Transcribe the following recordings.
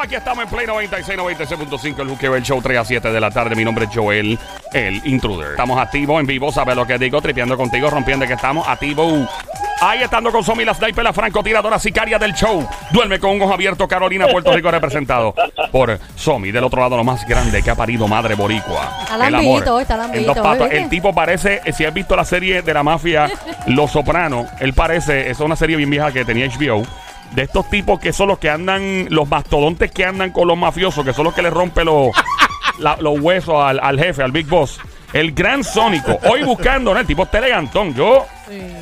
Aquí estamos en Play 96, 96.5, el Juqueo, el show 3 a 7 de la tarde. Mi nombre es Joel, el intruder. Estamos activos en vivo, ¿sabes lo que digo? Tripeando contigo, rompiendo que estamos activos. Ahí estando con Somi, la sniper, la francotiradora sicaria del show. Duerme con un ojo abierto, Carolina, Puerto Rico, representado por Somi. Del otro lado, lo más grande que ha parido madre boricua. El amor. está En. El tipo parece, eh, si has visto la serie de la mafia Los Sopranos, él parece, es una serie bien vieja que tenía HBO. De estos tipos que son los que andan, los mastodontes que andan con los mafiosos, que son los que le rompen los, los huesos al, al jefe, al Big Boss. El gran Sónico. Hoy buscando, ¿no? El tipo está elegantón. Yo,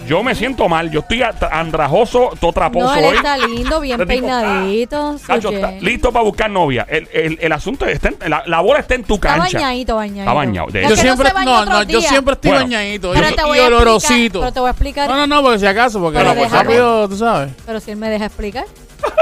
yo me siento mal. Yo estoy andrajoso, todo traposo No, él hoy. está lindo, bien Este tipo está- peinadito. Cacho, está gen. listo para buscar novia. El, el, el asunto está en, la, la bola está en tu Está cancha. bañadito, bañadito. Está bañado. De Es hecho, que Yo siempre, no, no, yo siempre estoy Bueno. bañadito Pero y, te y voy a explicar, olorosito. pero te voy a explicar. No, no, no, por si acaso, porque Pero pues, rápido, tú sabes. Pero si él me deja explicar.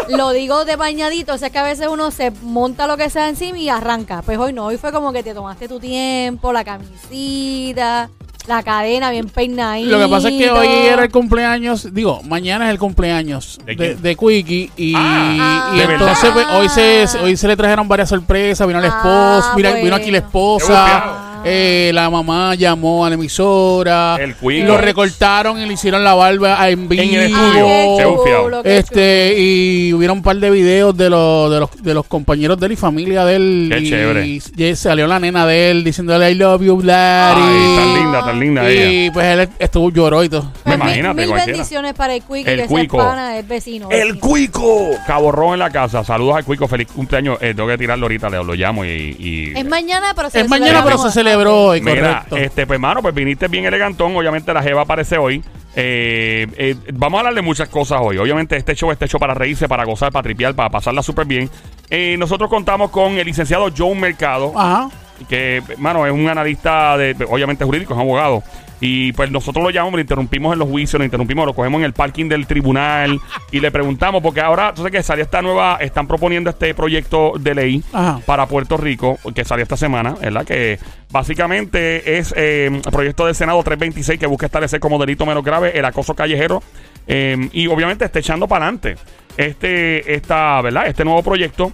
Lo digo de bañadito, o sea que a veces uno se monta lo que sea encima y arranca. Pues hoy no, hoy fue como que te tomaste tu tiempo, la camisita, la cadena bien peinadita. Lo que pasa es que hoy era el cumpleaños, digo, mañana es el cumpleaños ¿De de, Quickie y, Ah, y ¿de entonces pues, hoy se hoy se le trajeron varias sorpresas, vino la esposa, Ah, mira, vino aquí la esposa. Eh, la mamá llamó a la emisora, El Quickie. lo recortaron y le hicieron la barba en vivo. el Ah, estudio. qué Qué chulo, qué Este, y hubieron un par de videos de los, de los, de los compañeros de él y familia de él. Qué y, chévere. y salió la nena de él diciéndole I love you, Daddy. Ay, tan linda, tan linda ella. Y pues él estuvo lloró y todo. Me Pues mil- imagínate, Mil, cualquiera. bendiciones para el Quick, El que Cuico. pana, es vecino. El vecino. Cuico. Cabo Rojo en la casa. Saludos al Cuico. Feliz cumpleaños. Eh, tengo que tirarlo ahorita. Le lo llamo y. y- Es mañana, pero se Es mañana, pero se celebró hoy, Mira, correcto. este, pues, mano, pues viniste bien elegantón. Obviamente la Jeva aparece hoy. Eh, eh, vamos a hablar de muchas cosas hoy. Obviamente este show está hecho para reírse, para gozar, para tripear, para pasarla súper bien. Eh, nosotros contamos con el licenciado Joe Mercado. Ajá. Que, mano, es un analista, de, obviamente jurídico, es abogado. Y pues nosotros lo llamamos, lo interrumpimos en los juicios, lo interrumpimos, lo cogemos en el parking del tribunal y le preguntamos, porque ahora, entonces que salió esta nueva, están proponiendo este proyecto de ley Ajá. para Puerto Rico, que salió esta semana, ¿verdad? Que básicamente es eh, el proyecto del Senado 326 que busca establecer como delito menos grave el acoso callejero eh, y obviamente está echando para adelante este, esta, ¿verdad? Este nuevo proyecto.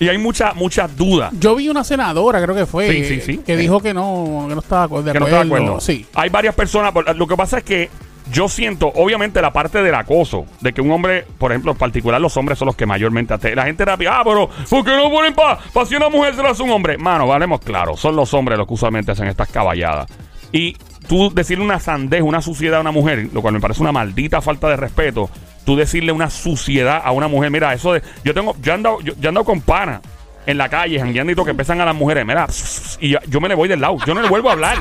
Y hay muchas, muchas dudas. Yo vi una senadora, creo que fue, Sí, sí, sí. que dijo que no, que no estaba de acuerdo. que no está de acuerdo. Sí. Hay varias personas. Lo que pasa es que yo siento, obviamente, la parte del acoso, de que un hombre, por ejemplo, en particular los hombres son los que mayormente La gente rápida, ah, pero ¿por qué no ponen para pa si una mujer se lo hace un hombre? Mano, valemos claro, son los hombres los que usualmente hacen estas caballadas. Y tú decirle una sandez, una suciedad a una mujer, lo cual me parece una maldita falta de respeto. Tú decirle una suciedad a una mujer, mira, eso de. Yo tengo, yo he andado, yo, yo he andado con pana en la calle, jangueando y todo, que empiezan a las mujeres, mira, y yo, yo me le voy del lado, yo no le vuelvo a hablar.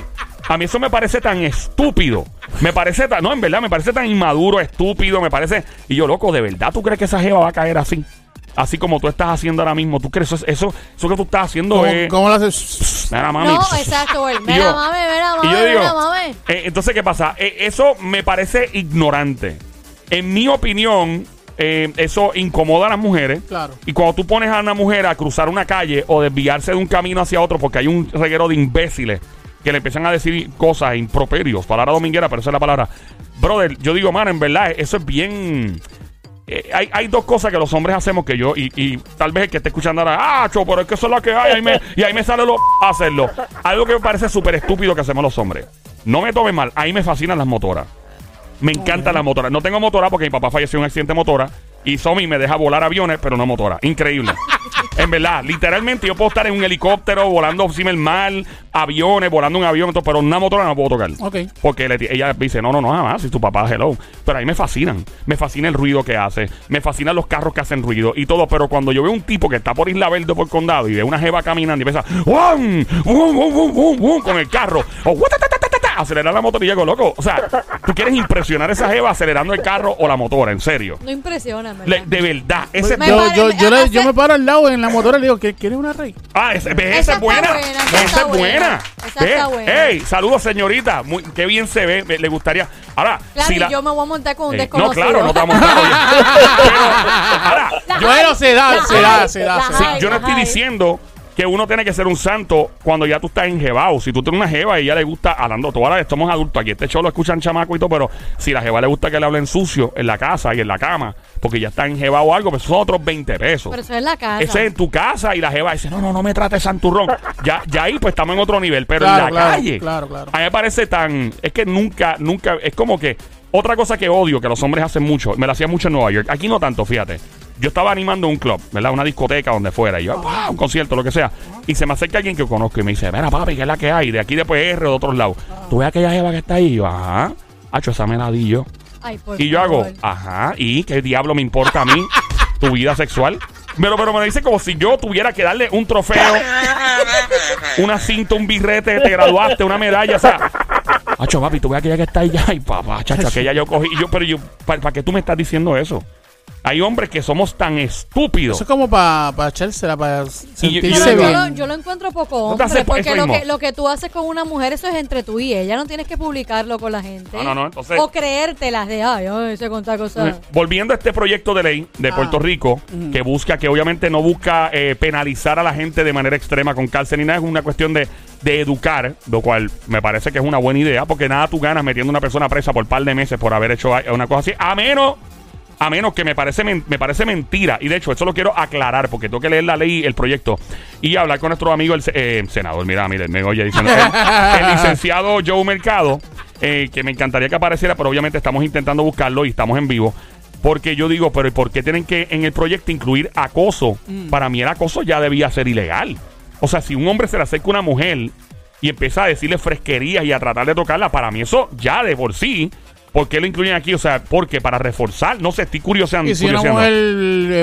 A mí eso me parece tan estúpido. Me parece tan, no, en verdad, me parece tan inmaduro, estúpido, me parece. Y yo, loco, ¿de verdad tú crees que esa jeva va a caer así? Así como tú estás haciendo ahora mismo. ¿Tú crees eso, eso, eso que tú estás haciendo ¿Cómo, es. cómo lo haces? Mira, mami. No, exacto, güey. Y Mira, mame, mira, y mame, yo digo, mame. eh, entonces, ¿qué pasa? Eh, eso me parece ignorante. En mi opinión, eh, eso incomoda a las mujeres. Claro. Y cuando tú pones a una mujer a cruzar una calle o desviarse de un camino hacia otro porque hay un reguero de imbéciles que le empiezan a decir cosas improperios, palabra dominguera, pero esa es la palabra. Brother, yo digo, mano, en verdad, eso es bien... eh, hay, hay dos cosas que los hombres hacemos que yo, y, y tal vez el que esté escuchando ahora, ah, cho, pero es que eso es lo que hay, ahí me- y ahí me sale lo a hacerlo. Algo que me parece súper estúpido que hacemos los hombres. No me tomen mal, ahí me fascinan las motoras. Me encanta la motora. No tengo motora porque mi papá falleció en un accidente de motora. Y Somi me deja volar aviones, pero no motora. Increíble. en verdad, literalmente yo puedo estar en un helicóptero volando encima del mar, aviones, volando un avión, pero una motora no puedo tocar. Ok. Porque le- ella dice, no, no, no, jamás, si tu papá, hello. Pero a mí me fascinan. Me fascina el ruido que hace. Me fascinan los carros que hacen ruido y todo. Pero cuando yo veo un tipo que está por Isla Verde por Condado y ve una jeva caminando y empieza, ¡Wum! ¡Wum, wum, wum, wum, wum! con el carro, o acelerar la motor y llego loco. O sea, tú quieres impresionar a esa jeva acelerando el carro o la motora, en serio. No impresiona, ¿verdad? Le- de verdad, ese Me Yo, yo, yo, le- yo me paro al lado en la motora y le digo, ¿qué- ¿quieres una rey? Ah, esa, esa Esa es está buena. buena, esa esa está es buena. buena. Esa Ve, está buena. Ey, saludos, señorita. Muy, qué bien se ve. me- le gustaría. Ahora, Claro, si y la- yo me voy a montar con un Eh, no, desconocido. claro, no te vamos a montar. oye. Pero, ahora, La yo, Bueno, se da, La se da, hay, se da, la se da. hay, yo no la estoy hay. diciendo que uno tiene que ser un santo cuando ya tú estás enjebado. Si tú tienes una jeva y ella le gusta, hablando, tú ahora somos adultos, aquí este show lo escuchan chamaco y todo, pero si la jeva le gusta que le hablen sucio en la casa y en la cama, porque ya está en jeva o algo, pues son otros 20 pesos. Pero eso es la casa. Ese es en tu casa y la jeva dice, no, no, no me trates santurrón. ya, ya ahí pues estamos en otro nivel, pero en la claro, calle. claro, claro. A mí me parece tan, es que nunca, nunca, es como que otra cosa que odio que los hombres hacen mucho, me lo hacía mucho en Nueva York, aquí no tanto, fíjate. Yo estaba animando un club, ¿verdad? Una discoteca donde fuera, y yo, "Ah, un concierto, lo que sea. Y se me acerca alguien que conozco y me dice, mira papi, ¿qué es la que hay? De aquí de PR o de otros lados. ¿Tú ves aquella jeva que está ahí? Y yo, ajá. Hacho, esa me la di yo. Ay, por Y yo hago, ajá, ¿y qué diablo me importa a mí tu vida sexual? Pero, pero me dice como si yo tuviera que darle un trofeo, una cinta, un birrete, te graduaste, una medalla, o sea. Hacho, papi, tú ves aquella que está ahí ya, y papá, chacho, aquella yo cogí. Y yo, pero yo, ¿para qué tú me estás diciendo eso? Hay hombres que somos tan estúpidos. Eso es como para pa echársela, para sentirse yo, bien. lo, yo lo encuentro poco hombre, porque lo que, lo que tú haces con una mujer, eso es entre tú y ella. No tienes que publicarlo con la gente. No, no, no, entonces- O creértelas de, ay, ay, se contar cosas. Volviendo a este proyecto de ley de Ah. Puerto Rico, que busca, que obviamente no busca eh, penalizar a la gente de manera extrema con cárcel ni nada, es una cuestión de, de educar, lo cual me parece que es una buena idea, porque nada tú ganas metiendo a una persona presa por par de meses por haber hecho una cosa así, a menos. A menos que me parece, men- me parece mentira. Y de hecho, eso lo quiero aclarar porque tengo que leer la ley, el proyecto, y hablar con nuestro amigo, el eh, senador. Mira, mire, me oye diciendo. el, el licenciado Joe Mercado, eh, que me encantaría que apareciera, pero obviamente estamos intentando buscarlo y estamos en vivo. Porque yo digo, pero ¿y ¿por qué tienen que en el proyecto incluir acoso? Para mí el acoso ya debía ser ilegal. O sea, si un hombre se le acerca a una mujer y empieza a decirle fresquerías y a tratar de tocarla, para mí eso ya de por sí. ¿Por qué lo incluyen aquí? O sea, porque para reforzar, no sé, estoy curioseando. Y si una mujer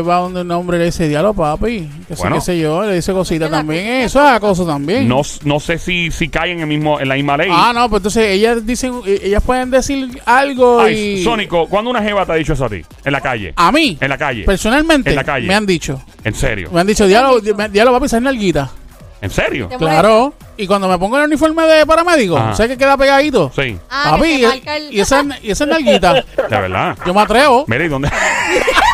va donde un hombre le dice, diablo, papi, que sé, Bueno. qué sé yo, le dice cosita también, eso es acoso también. No, no sé si, si caen en, el mismo, en la misma ley. Ah, no, pues entonces ellas dicen, eh, ellas pueden decir algo Ay, y... Sónico, ¿cuándo una jeva te ha dicho eso a ti? En la calle. A mí, En la calle. personalmente, En la calle. me han dicho, En serio. me han dicho, diablo, di- diablo papi, esa es nalguita. ¿En serio? Te Claro, y cuando me pongo el uniforme de paramédico, Ajá. ¿sabes que queda pegadito? Sí, Ah, papi, que y, marca el- y esa, y esa nalguita, de verdad. yo me atrevo. Mira, ¿y dónde?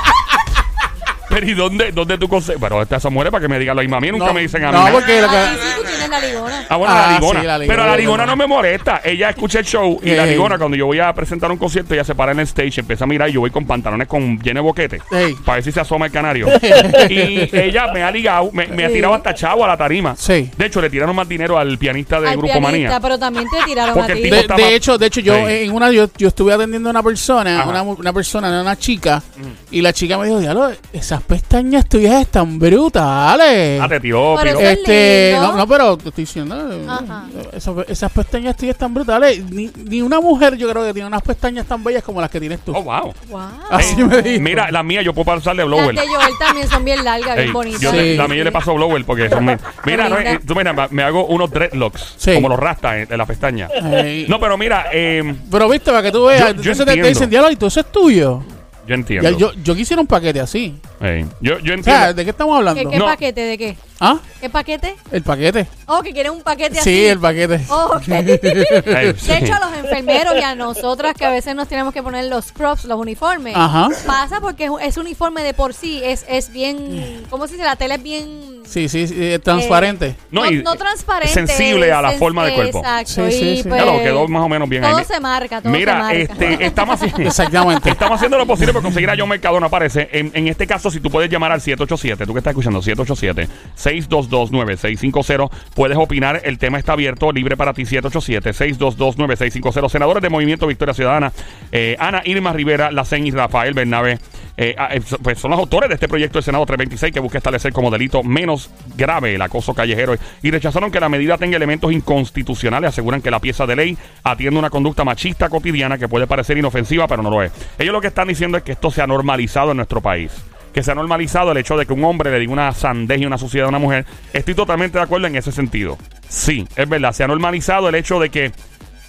Pero ¿y dónde, dónde tú consigues? Pero esta esa mujer para que me digan lo mismo. A mí nunca No, me dicen a mí. no, nada. porque lo que... sí tú tienes la ligona. Ah, bueno, Ah, la ligona. sí, la Pero ligona. la ligona no me molesta. Ella escucha el show y la Ey. ligona, cuando yo voy a presentar un concierto, ella se para en el stage, empieza a mirar y yo voy con pantalones con lleno de boquete. Ey. Para ver si se asoma el canario. y ella me ha ligado, me, me ha Sí. tirado hasta chavo a la tarima. Sí. De hecho, le tiraron más dinero al pianista de Al Grupo pianista, Manía. pero también te tiraron Porque a el ti. tipo De, de hecho, de hecho, yo Sí. en una yo, yo estuve atendiendo a una persona, Ajá. una, mu- una persona, una chica, y la chica me dijo, diablo, esas pestañas tuyas están brutales. Ah, te tiró, Pero piró. eso es Este, lindo. no, no, pero te estoy diciendo, Ajá. esas, esas pestañas tuyas están brutales. Ni, ni una mujer yo creo que tiene unas pestañas tan bellas como las que tienes tú. Oh, wow. Wow. Así me dijo. Mira, las mías yo puedo pasarle blower. Las de Joel también son bien largas, bien bonitas. yo Sí. le- la mía le paso blower porque son mi- Mira, no, eh, tú mira, me hago unos dreadlocks, Sí. como los rastas en, en la pestaña. Ey, No, pero mira, eh, Pero viste, para que tú veas, Yo- yo entonces te- te, entiendo. dicen, diablo, y todo eso es tuyo. yo entiendo. Ya, yo, yo quisiera un paquete así. Ey, yo, yo O entiendo. sea, ¿de qué estamos hablando? ¿Qué, qué No. paquete? ¿De qué? ¿Ah? ¿Qué paquete? El paquete. Oh, que quieren un paquete así. Sí, el paquete. Oh, ok. Ey, sí. De hecho, a los enfermeros y a nosotras que a veces nos tenemos que poner los props, los uniformes, Ajá. pasa porque es, un- es uniforme de por sí, es, es bien, ¿cómo se dice? La tela es bien... Sí, sí, sí, eh, transparente. No, No, y- no transparente. sensible a la forma del cuerpo. Exacto. Sí, sí, y sí. pues, Ya lo quedó más o menos bien ahí. Todo se marca, todo Mira, se marca. este, estamos haciendo. Exactamente. Estamos haciendo lo posible por conseguir a John Mercado, no aparece. En, en este caso, si tú puedes llamar al 787, tú que estás escuchando, 787-622-9650, puedes opinar. El tema está abierto, libre para ti, 787-622-9650. Senadores de Movimiento Victoria Ciudadana, eh, Ana Irma Rivera, Lacen y Rafael Bernabe, eh, ah, eh, pues son los autores de este proyecto del Senado 326 que busca establecer como delito menos grave el acoso callejero y rechazaron que la medida tenga elementos inconstitucionales. Aseguran que la pieza de ley atiende una conducta machista cotidiana que puede parecer inofensiva, pero no lo es. Ellos lo que están diciendo es que esto se ha normalizado en nuestro país. Que se ha normalizado el hecho de que un hombre le diga una sandez y una suciedad a una mujer. Estoy totalmente de acuerdo en ese sentido. Sí, es verdad. Se ha normalizado el hecho de que.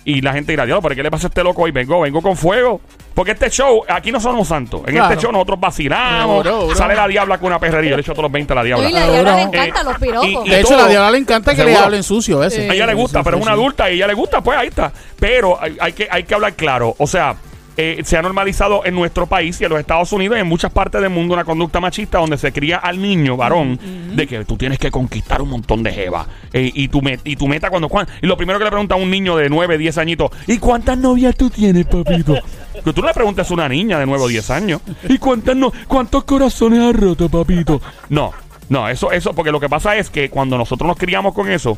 Y la gente dirá, Dios, ¿pero qué le pasa a este loco hoy? Vengo, vengo con fuego. Porque este show, aquí no somos santos. En Claro. este show nosotros vacilamos. Bro, bro. Sale la diabla con una perrería. Yo le echo todos los 20 a la diabla. y la diabla le Eh, encantan los piropos. y- De hecho, todo. la diabla le encanta que le hablen sucio a veces. A ella le gusta, pero es una adulta y a ella le gusta, pues ahí está. Pero hay, hay que, hay que hablar claro. O sea, eh, se ha normalizado en nuestro país y en los Estados Unidos y en muchas partes del mundo una conducta machista donde se cría al niño varón de que tú tienes que conquistar un montón de jeva. Eh, y, tu met- y tu meta cuando... cuan- y lo primero que le pregunta a un niño de 9, 10 añitos, ¿y cuántas novias tú tienes, papito? Que tú le preguntas a una niña de 9 o 10 años, ¿y cuántas no, cuántos corazones has roto, papito? No. No, eso, eso, porque lo que pasa es que cuando nosotros nos criamos con eso,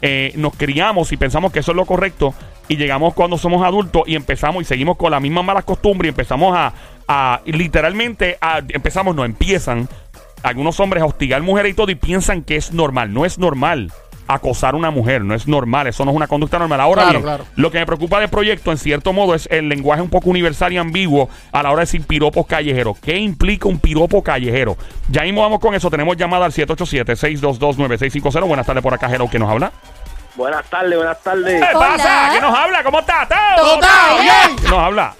eh, nos criamos y pensamos que eso es lo correcto, y llegamos cuando somos adultos y empezamos y seguimos con la misma mala costumbre y empezamos a, a literalmente, a, empezamos, no, empiezan algunos hombres a hostigar mujeres y todo y piensan que es normal. No es normal acosar a una mujer, no es normal, eso no es una conducta normal. Ahora Claro, bien, claro. lo que me preocupa del proyecto, en cierto modo, es el lenguaje un poco universal y ambiguo a la hora de decir piropos callejeros. ¿Qué implica un piropo callejero? Ya mismo vamos con eso. Tenemos llamada al 787-622-9650. Buenas tardes por acá, Jero, que nos habla? Buenas tardes, buenas tardes. ¿Qué Hola. pasa? ¿Qué nos habla? ¿Cómo está? ¿Todo? Todo bien. ¿Qué nos habla?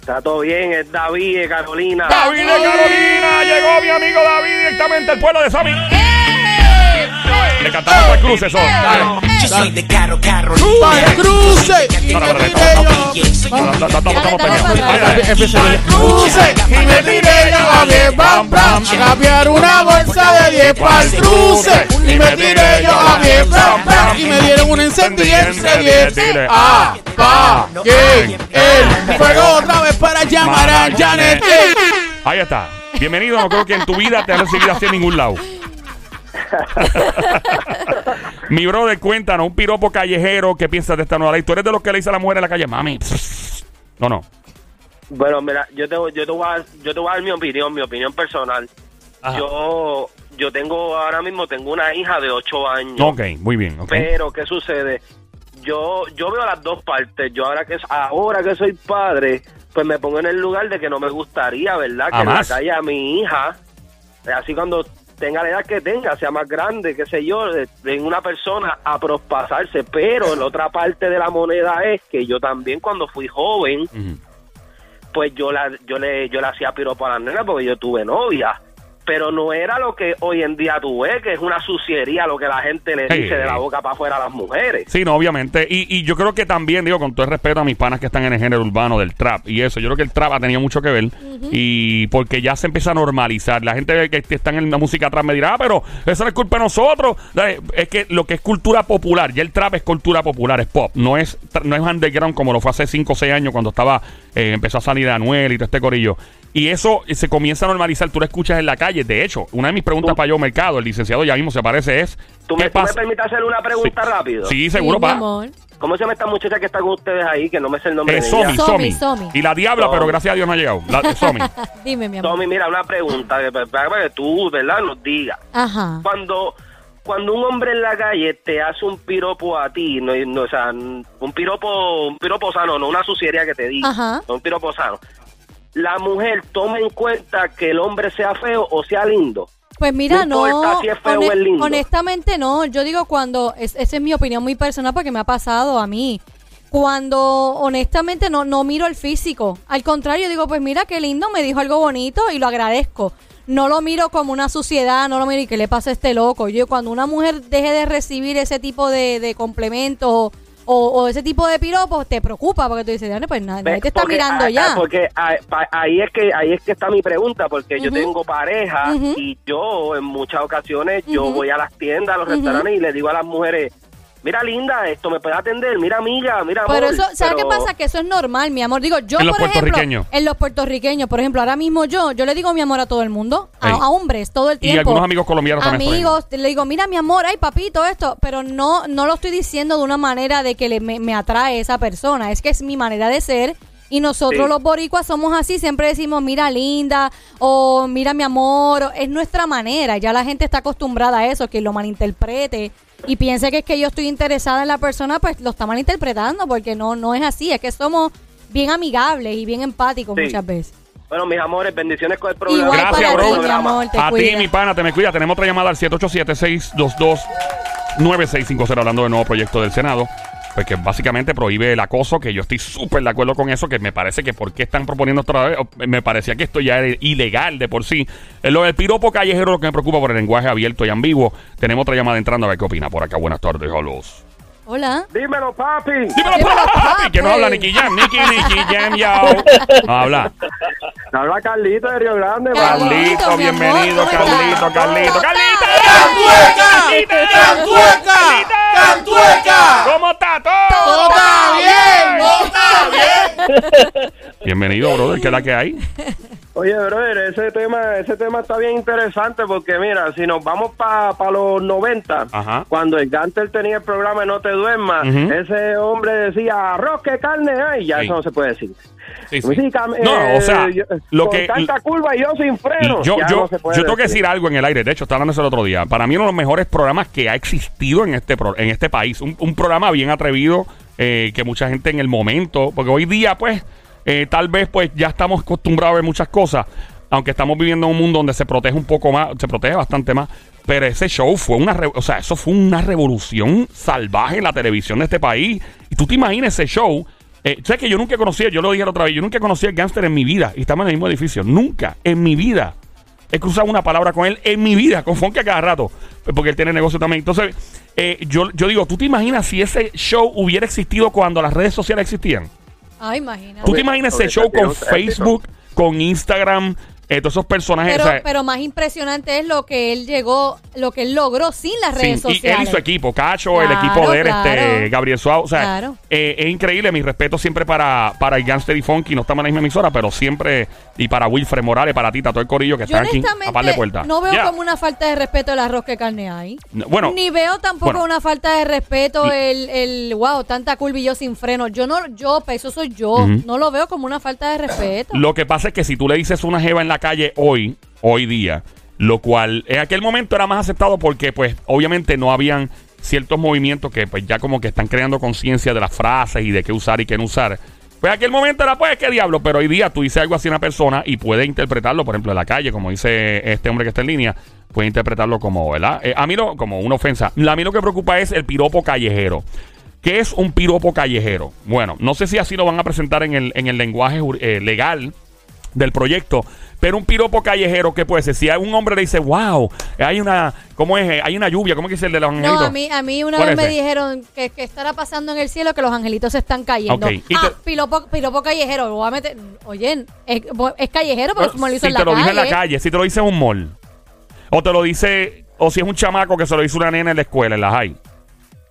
Está todo bien, es David de Carolina. David de Carolina, llegó mi amigo David directamente del pueblo de Sami. Le cantamos para el cruce eso. Dale. Yo soy de Caro Caro. ¡Para el cruce! Y No, no, me no, no, tiré no, yo. No, no, no, Estamos estamos Dale, peleando. dale, Dale, dale. Empieza el cruce y me tiré yo a 10 bam bam a cambiar una bolsa de 10 para cruce y me tiré yo a 10 bam bam y me dieron un encendiente de 10 apague el fuego otra vez para llamar a Janet eh. Ahí está. Bienvenido. No creo que en tu vida te has recibido así en ningún lado. Mi brother, cuéntanos, un piropo callejero, ¿qué piensas de esta nueva ley? ¿Tú eres de los que le dice a la mujer en la calle, mami? No, no. Bueno, mira, yo te, yo, te voy a, dar- yo te voy a dar mi opinión, mi opinión personal. Ajá. Yo yo tengo, ahora mismo tengo una hija de 8 años. Ok, muy bien. Pero, ¿qué sucede? Yo yo veo las dos partes. Yo ahora que ahora que soy padre, pues me pongo en el lugar de que no me gustaría, ¿verdad? Que en la calle a mi hija, así cuando tenga la edad que tenga, sea más grande, qué sé yo, de, de una persona a prospasarse. Pero la otra parte de la moneda es que yo también cuando fui joven, pues yo la yo le yo le hacía piropo a las nenas porque yo tuve novia pero no era lo que hoy en día tú ves que es una suciería lo que la gente le dice de la boca para afuera a las mujeres Sí, no, obviamente. Y, y yo creo que también, digo, con todo el respeto a mis panas que están en el género urbano del trap y eso, yo creo que el trap ha tenido mucho que ver. Y porque ya se empieza a normalizar. La gente que que está en la música trap me dirá, ah, pero eso no es culpa de nosotros. Es que lo que es cultura popular, ya el trap es cultura popular, es pop. No es, tra- no es underground como lo fue hace 5 o 6 años cuando estaba, eh, empezó a salir Anuel y todo este corillo. Y eso eh, se comienza a normalizar. Tú lo escuchas en la calle. De hecho, una de mis preguntas Tú- para yo, Mercado, el licenciado ya mismo se aparece, es. ¿Tú ¿Qué me, tú me pasa? permites hacer una pregunta Sí. rápido Sí, seguro, Sí, mi pa. amor. ¿cómo se llama esta muchacha que está con ustedes ahí que no me sé el nombre Eh, de Somi, Somi, Somi, Somi. Y la diabla, Somi. pero gracias a Dios no ha llegado. La, Somi. Dime, mi amor. Tommy mira una pregunta que, para que tú verdad nos digas Ajá. cuando cuando un hombre en la calle te hace un piropo a ti, no, no, o sea, un piropo, un piropo sano, no una suciería que te diga, Ajá. no un piropo sano. La mujer toma en cuenta que el hombre sea feo o sea lindo. Pues mira, No no. si es feo o es lindo. Honestamente, no. Yo digo cuando. Es, esa es mi opinión muy personal porque me ha pasado a mí. Cuando honestamente no, no miro el físico. Al contrario, digo, pues mira qué lindo, me dijo algo bonito y lo agradezco. No lo miro como una suciedad, no lo miro y qué le pasa a este loco. Yo, cuando una mujer deje de recibir ese tipo de, de complementos o, o ese tipo de piropos, te preocupa porque tú dices, "Dale, pues nadie, te está Porque, mirando ah, ya. ah, Porque ah, ahí es que ahí es que está mi pregunta, porque yo tengo pareja y yo en muchas ocasiones yo voy a las tiendas, a los restaurantes y le digo a las mujeres, mira linda, esto me puede atender, mira amiga, mira amor. Pero eso, ¿sabes pero- qué pasa? Que eso es normal, mi amor. Digo, yo, En los por ejemplo, puertorriqueños. en los puertorriqueños, por ejemplo, ahora mismo yo, yo le digo mi amor a todo el mundo, a, hombres, todo el Y tiempo. algunos amigos colombianos también, Amigos, le digo, mira, mi amor, ay, papito, esto. Pero no, no lo estoy diciendo de una manera de que le, me, me atrae esa persona. Es que es mi manera de ser. Y nosotros Sí. los boricuas somos así, siempre decimos, mira linda, o mira mi amor, es nuestra manera, ya la gente está acostumbrada a eso, que lo malinterprete y piense que es que yo estoy interesada en la persona, pues lo está malinterpretando, porque no, no es así, es que somos bien amigables y bien empáticos Sí. muchas veces. Bueno, mis amores, bendiciones con el programa. Igual Gracias, para bro. ti, mi amor, te a ti, mi pana, te me cuida. Tenemos otra llamada al 787-622-9650 hablando del nuevo proyecto del Senado. Pues que básicamente prohíbe el acoso, que yo estoy súper de acuerdo con eso, que me parece que por qué están proponiendo otra vez, me parecía que esto ya era ilegal de por sí. Eh, Lo del piropo callejero lo que me preocupa por el lenguaje abierto y ambiguo. Tenemos otra llamada entrando a ver qué opina por acá. Buenas tardes, holos. Hola. Dímelo, papi. Dímelo, Dímelo, papi. Que no papi. habla Nicky Jam. Nicky, Nicky Jam, yo. No habla. Habla Carlito de Río Grande, Carlito, papi. Carlito, bienvenido, amor, ¿cómo Carlito, estás? Carlito, ¿Cómo Carlito. ¡Cantueca! ¡Cantueca! ¡Cantueca! ¿Cómo está todo? ¡Todo está bien! ¡Todo está bien! Bienvenido, brother. ¿Qué es la que hay? Oye, brother, ese tema, ese tema está bien interesante porque mira, si nos vamos para los 90, Ajá. cuando el Gantel tenía el programa No te duermas, ese hombre decía, arroz, que carne hay, ya Sí. eso no se puede decir. Sí, sí. No, eh, o sea, yo- lo con que... tanta curva y yo sin freno. Yo, yo, no yo tengo que decir. decir algo en el aire. De hecho, estaba hablando eso el otro día. Para mí, uno de los mejores programas que ha existido en este, pro- en este país. Un, un programa bien atrevido eh, que mucha gente en el momento. Porque hoy día, pues, eh, tal vez, pues, ya estamos acostumbrados a ver muchas cosas. Aunque estamos viviendo en un mundo donde se protege un poco más, se protege bastante más. Pero ese show fue una, o sea, eso fue una revolución salvaje en la televisión de este país. Y tú te imaginas ese show. Eh, ¿Sabes que yo nunca conocía, yo lo dije la otra vez, yo nunca conocí al gángster en mi vida y estamos en el mismo edificio. Nunca en mi vida he cruzado una palabra con él en mi vida, con Fonke a cada rato, porque él tiene negocio también. Entonces, eh, yo, yo digo, ¿tú te imaginas si ese show hubiera existido cuando las redes sociales existían? Ay, imagínate. ¿Tú te imaginas ese show con Facebook, con Instagram, eh, todos esos personajes? Pero, o sea, pero más impresionante es lo que él llegó, lo que él logró sin las redes Sí, y sociales. él y su equipo, Cacho, el equipo de él, claro. este, Gabriel Suárez. O sea, Claro. eh, es increíble. Mi respeto siempre para, para el Gangster y Funky. No estamos en la misma emisora, pero siempre. Y para Wilfred Morales, para Tita, todo el corillo que Yo está aquí a par de puertas. no veo Yeah. como una falta de respeto el arroz que carne hay. No, bueno, Ni veo tampoco bueno. una falta de respeto Y- el, el, wow, tanta curva y yo sin freno. Yo no, yo, pues, eso soy yo. No lo veo como una falta de respeto. Lo que pasa es que si tú le dices una jeva en la calle hoy, hoy día, lo cual en aquel momento era más aceptado porque, pues, obviamente no habían ciertos movimientos que, pues, ya como que están creando conciencia de las frases y de qué usar y qué no usar. Pues aquel momento era, pues, qué diablo, pero hoy día tú dices algo así a una persona y puede interpretarlo, por ejemplo, en la calle, como dice este hombre que está en línea, puede interpretarlo como, ¿verdad? Eh, a mí lo, como una ofensa. A mí lo que preocupa es el piropo callejero. ¿Qué es un piropo callejero? Bueno, no sé si así lo van a presentar en el, en el lenguaje eh, legal del proyecto, pero un piropo callejero, ¿qué puede ser? Si a un hombre le dice, wow, hay una, ¿cómo es? Hay una lluvia, ¿cómo que dice el de los No, angelitos? a mí, a mí una ¿Cuál vez es me dijeron que, que estará pasando en el cielo que los angelitos se están cayendo. Ah, te- piropo, piropo callejero, lo voy a meter. Oye, es, es callejero, pero como lo hizo si en la te lo calle. dice en la calle, si te lo dice en un mall, o te lo dice, o si es un chamaco que se lo dice una nena en la escuela, en la high.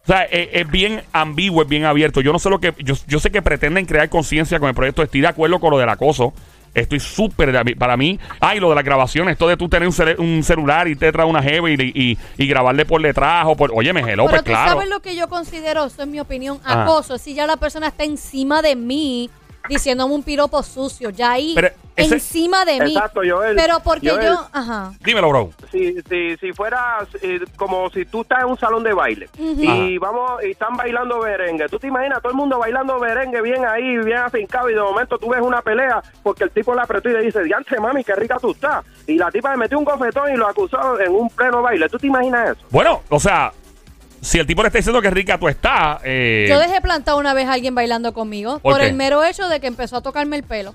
O sea, es, es bien ambiguo, es bien abierto. Yo no sé lo que. Yo, yo sé que pretenden crear conciencia con el proyecto. Estoy de acuerdo con lo del acoso. Estoy súper. Para mí. Ay, lo de las grabaciones. Esto de tú tener un, celular y te trae una jeva y, y, y grabarle por detrás. O por, oye, me hello, Pero pues tú claro. sabes lo que yo considero, eso es mi opinión, Ajá. acoso. Si ya la persona está encima de mí diciéndome un piropo sucio, ya ahí Pero ese- encima de mí. Exacto, Joel. Pero porque Joel. yo, ajá. Dímelo, bro. si, si, si fuera eh, como si tú estás en un salón de baile y vamos y están bailando merengue, tú te imaginas todo el mundo bailando merengue bien ahí, bien afincado y de momento tú ves una pelea porque el tipo la apretó y le dice, diantre mami, qué rica tú estás. Y la tipa le metió un gofetón y lo acusó en un pleno baile. ¿Tú te imaginas eso? Bueno, o sea, si el tipo le está diciendo que rica tú estás. Eh, Yo dejé plantado una vez a alguien bailando conmigo ¿Por por, qué? el mero hecho de que empezó a tocarme el pelo.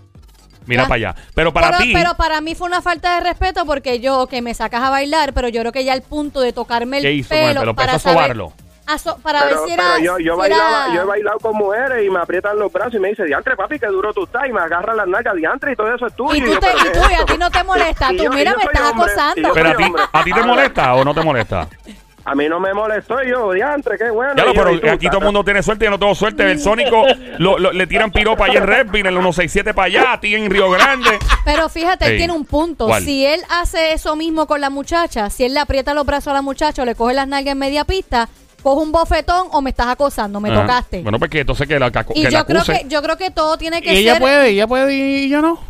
mira Ya. para allá. Pero para pero, ti. pero para mí fue una falta de respeto porque yo que me sacas a bailar, pero yo creo que ya el punto de tocarme el ¿Qué hizo con pelo, el pelo? para ¿Empezó a saber- sobarlo? a so- para Pero, ver si era, pero yo, yo, si bailaba, era- yo he bailado con mujeres y me aprietan los brazos y me dice, diantre papi, qué duro tú estás y me agarran las nalgas, diantre y todo eso es tuyo. y tú, yo, te, "¿Pero y qué tú, es y a esto?". ti no te molesta. Y Tú, yo- mira, me soy estás y acosando. yo Pero a ti, hombre. ¿a ti te molesta o no te molesta? A mí no me molestó y yo, diantre, qué bueno. Ya Y yo, pero "¿Y tú, aquí todo el mundo tiene suerte, yo no tengo suerte. El Sónico lo- lo- le tiran piropa allá en Redville, en el 167 para allá, a ti en Río Grande. Pero fíjate, él tiene un punto. ¿cuál? Si él hace eso mismo con la muchacha, si él le aprieta los brazos a la muchacha o le coge las nalgas en media pista, coge un bofetón o me estás acosando, me Ajá. tocaste. Bueno, pues que entonces que la, caco- y que la yo creo que yo creo que todo tiene que Y ella ser puede, ella puede y yo no.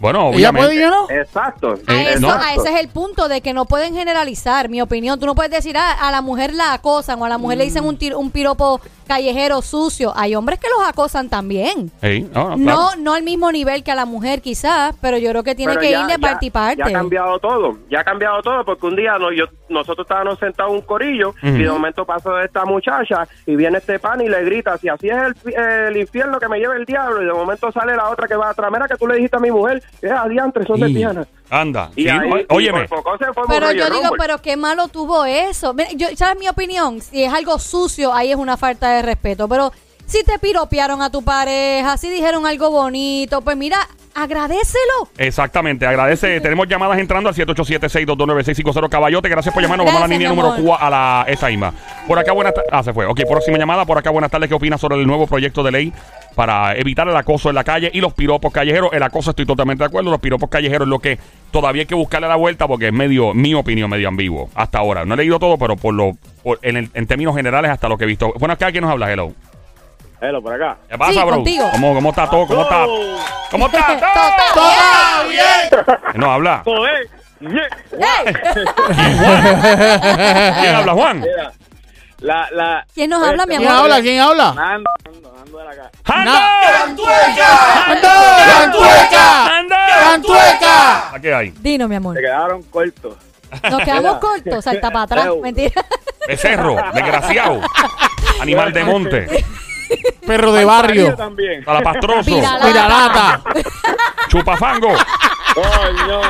Bueno, Ella puede y obviamente. yo no. Exacto. a, Eh, eso, no. a ese es el punto de que no pueden generalizar, mi opinión. Tú no puedes decir, ah, a la mujer la acosan o a la mujer le dicen un, tir- un piropo callejero sucio. Hay hombres que los acosan también. No, no, No, claro. no al mismo nivel que a la mujer quizás, pero yo creo que tiene Pero que ya- ir de ya- parte y parte. Ya ha cambiado todo, ya ha cambiado todo, porque un día no, yo, nosotros estábamos sentados en un corillo y de momento pasó esta muchacha y viene este pan y le grita, si así es el, fi- el infierno que me lleva el diablo, y de momento sale la otra que va atrás, mira que tú le dijiste a mi mujer, es adiantre, son lesbianas. Anda. Y Sí, ahí, no, y óyeme. por poco se fue Pero yo digo, Rumble. pero qué malo tuvo eso. Mira, Yo, ¿Sabes mi opinión? Si es algo sucio, ahí es una falta de respeto. Pero si te piropearon a tu pareja, si dijeron algo bonito, pues mira, agradecelo. Exactamente, agradece. Tenemos llamadas entrando al 787-622-9650 Caballote. Gracias por llamarnos. Vamos a la línea número amor. 4 a la esa misma. Por acá, buenas tardes. Ah, se fue. Ok, próxima llamada. Por acá, buenas tardes. ¿Qué opinas sobre el nuevo proyecto de ley para evitar el acoso en la calle y los piropos callejeros? El acoso estoy totalmente de acuerdo. Los piropos callejeros es lo que todavía hay que buscarle la vuelta porque es medio, mi opinión, medio ambiguo hasta ahora. No he leído todo, pero por lo por- en, el- en términos generales hasta lo que he visto. Bueno, acá quién nos habla, hello. Hello, por acá. ¿Qué pasa, Sí, bro? contigo. ¿Cómo, ¿Cómo está todo? ¿Cómo está? ¿Cómo está? Todo ¡Todo bien! No habla. Joder. Yeah. ¡Ey! ¿Quién habla, Juan? Mira, la, la... ¿Quién nos habla, mi ¿Quién amor? habla? ¿Quién habla? Nando, Nando, Nando de la casa. ¡Ando! ¡Cantueca! ¡Ando! ¡Cantueca! ¿A qué hay? Dino, mi amor. Se quedaron cortos. Nos quedamos cortos, salta para atrás. Mentira. Becerro, desgraciado. Animal de monte. Perro de barrio. también. Salapastroso. Viralata. Miralata. Chupafango. Coño.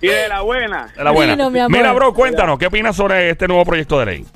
Y de la buena. De la buena. Dino, mi amor. Mira, bro, cuéntanos, ¿qué opinas sobre este nuevo proyecto de ley?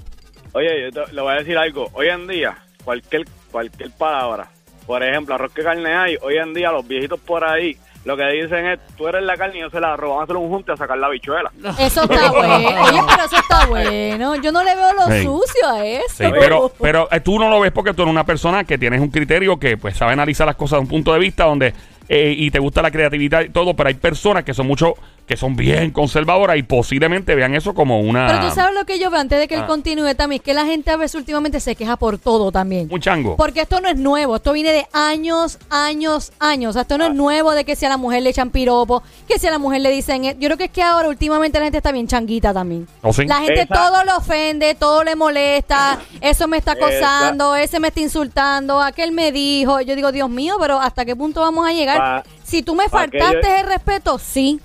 Oye, yo te, le voy a decir algo. Hoy en día, cualquier, cualquier palabra, por ejemplo, arroz que carne hay, hoy en día los viejitos por ahí, lo que dicen es, tú eres la carne y yo se la robo, vamos a hacer un junte a sacar la bichuela. Eso está bueno. Oye, pero eso está bueno. Yo no le veo lo Sí. sucio a eso. Sí, pero, pero eh, tú no lo ves porque tú eres una persona que tienes un criterio que pues sabe analizar las cosas de un punto de vista donde eh, y te gusta la creatividad y todo, pero hay personas que son mucho que son bien conservadoras y posiblemente vean eso como una Pero tú sabes lo que yo veo antes de que él Ah. continúe también, es que la gente a veces últimamente se queja por todo también. un chango. Porque esto no es nuevo, esto viene de años, años, años. O sea, esto no es nuevo de que si a la mujer le echan piropo, que si a la mujer le dicen... eh, Yo creo que es que ahora últimamente la gente está bien changuita también. ¿O sí? La gente Esa- todo le ofende, todo le molesta, eso me está acosando, ese me está insultando, aquel me dijo. Yo digo, Dios mío, pero ¿hasta qué punto vamos a llegar? Pa- si tú me faltaste yo- el respeto, sí.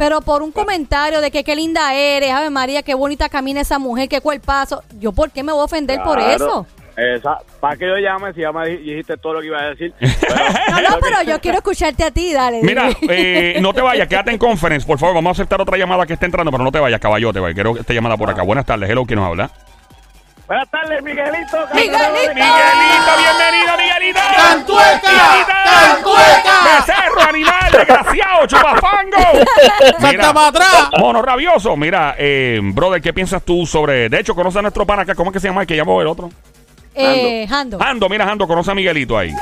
Pero por un comentario de que qué linda eres, Ave María, qué bonita camina esa mujer, qué cuerpazo. ¿Yo por qué me voy a ofender por eso? Esa, ¿Para que yo llame si ya me di- dijiste todo lo que iba a decir? No, no, pero yo quiero escucharte a ti, dale. Mira, eh, no te vayas, quédate en conference, por favor. Vamos a aceptar otra llamada que esté entrando, pero no te vayas, caballote. Quiero esta llamada por acá. Buenas tardes, hello, ¿quién nos habla? Buenas tardes, Miguelito. Miguelito. Miguelito, bienvenido, Miguelito. ¡Cantueca! ¡Cantueca! Becerro, animal, desgraciado, chupafango. ¡Salta para atrás! Mono rabioso. Mira, eh, brother, ¿qué piensas tú sobre. De hecho, conoce a nuestro pana acá. ¿Cómo es que se llama el que llamó el otro? eh, Jando. Ando, mira, Ando, conoce a Miguelito ahí.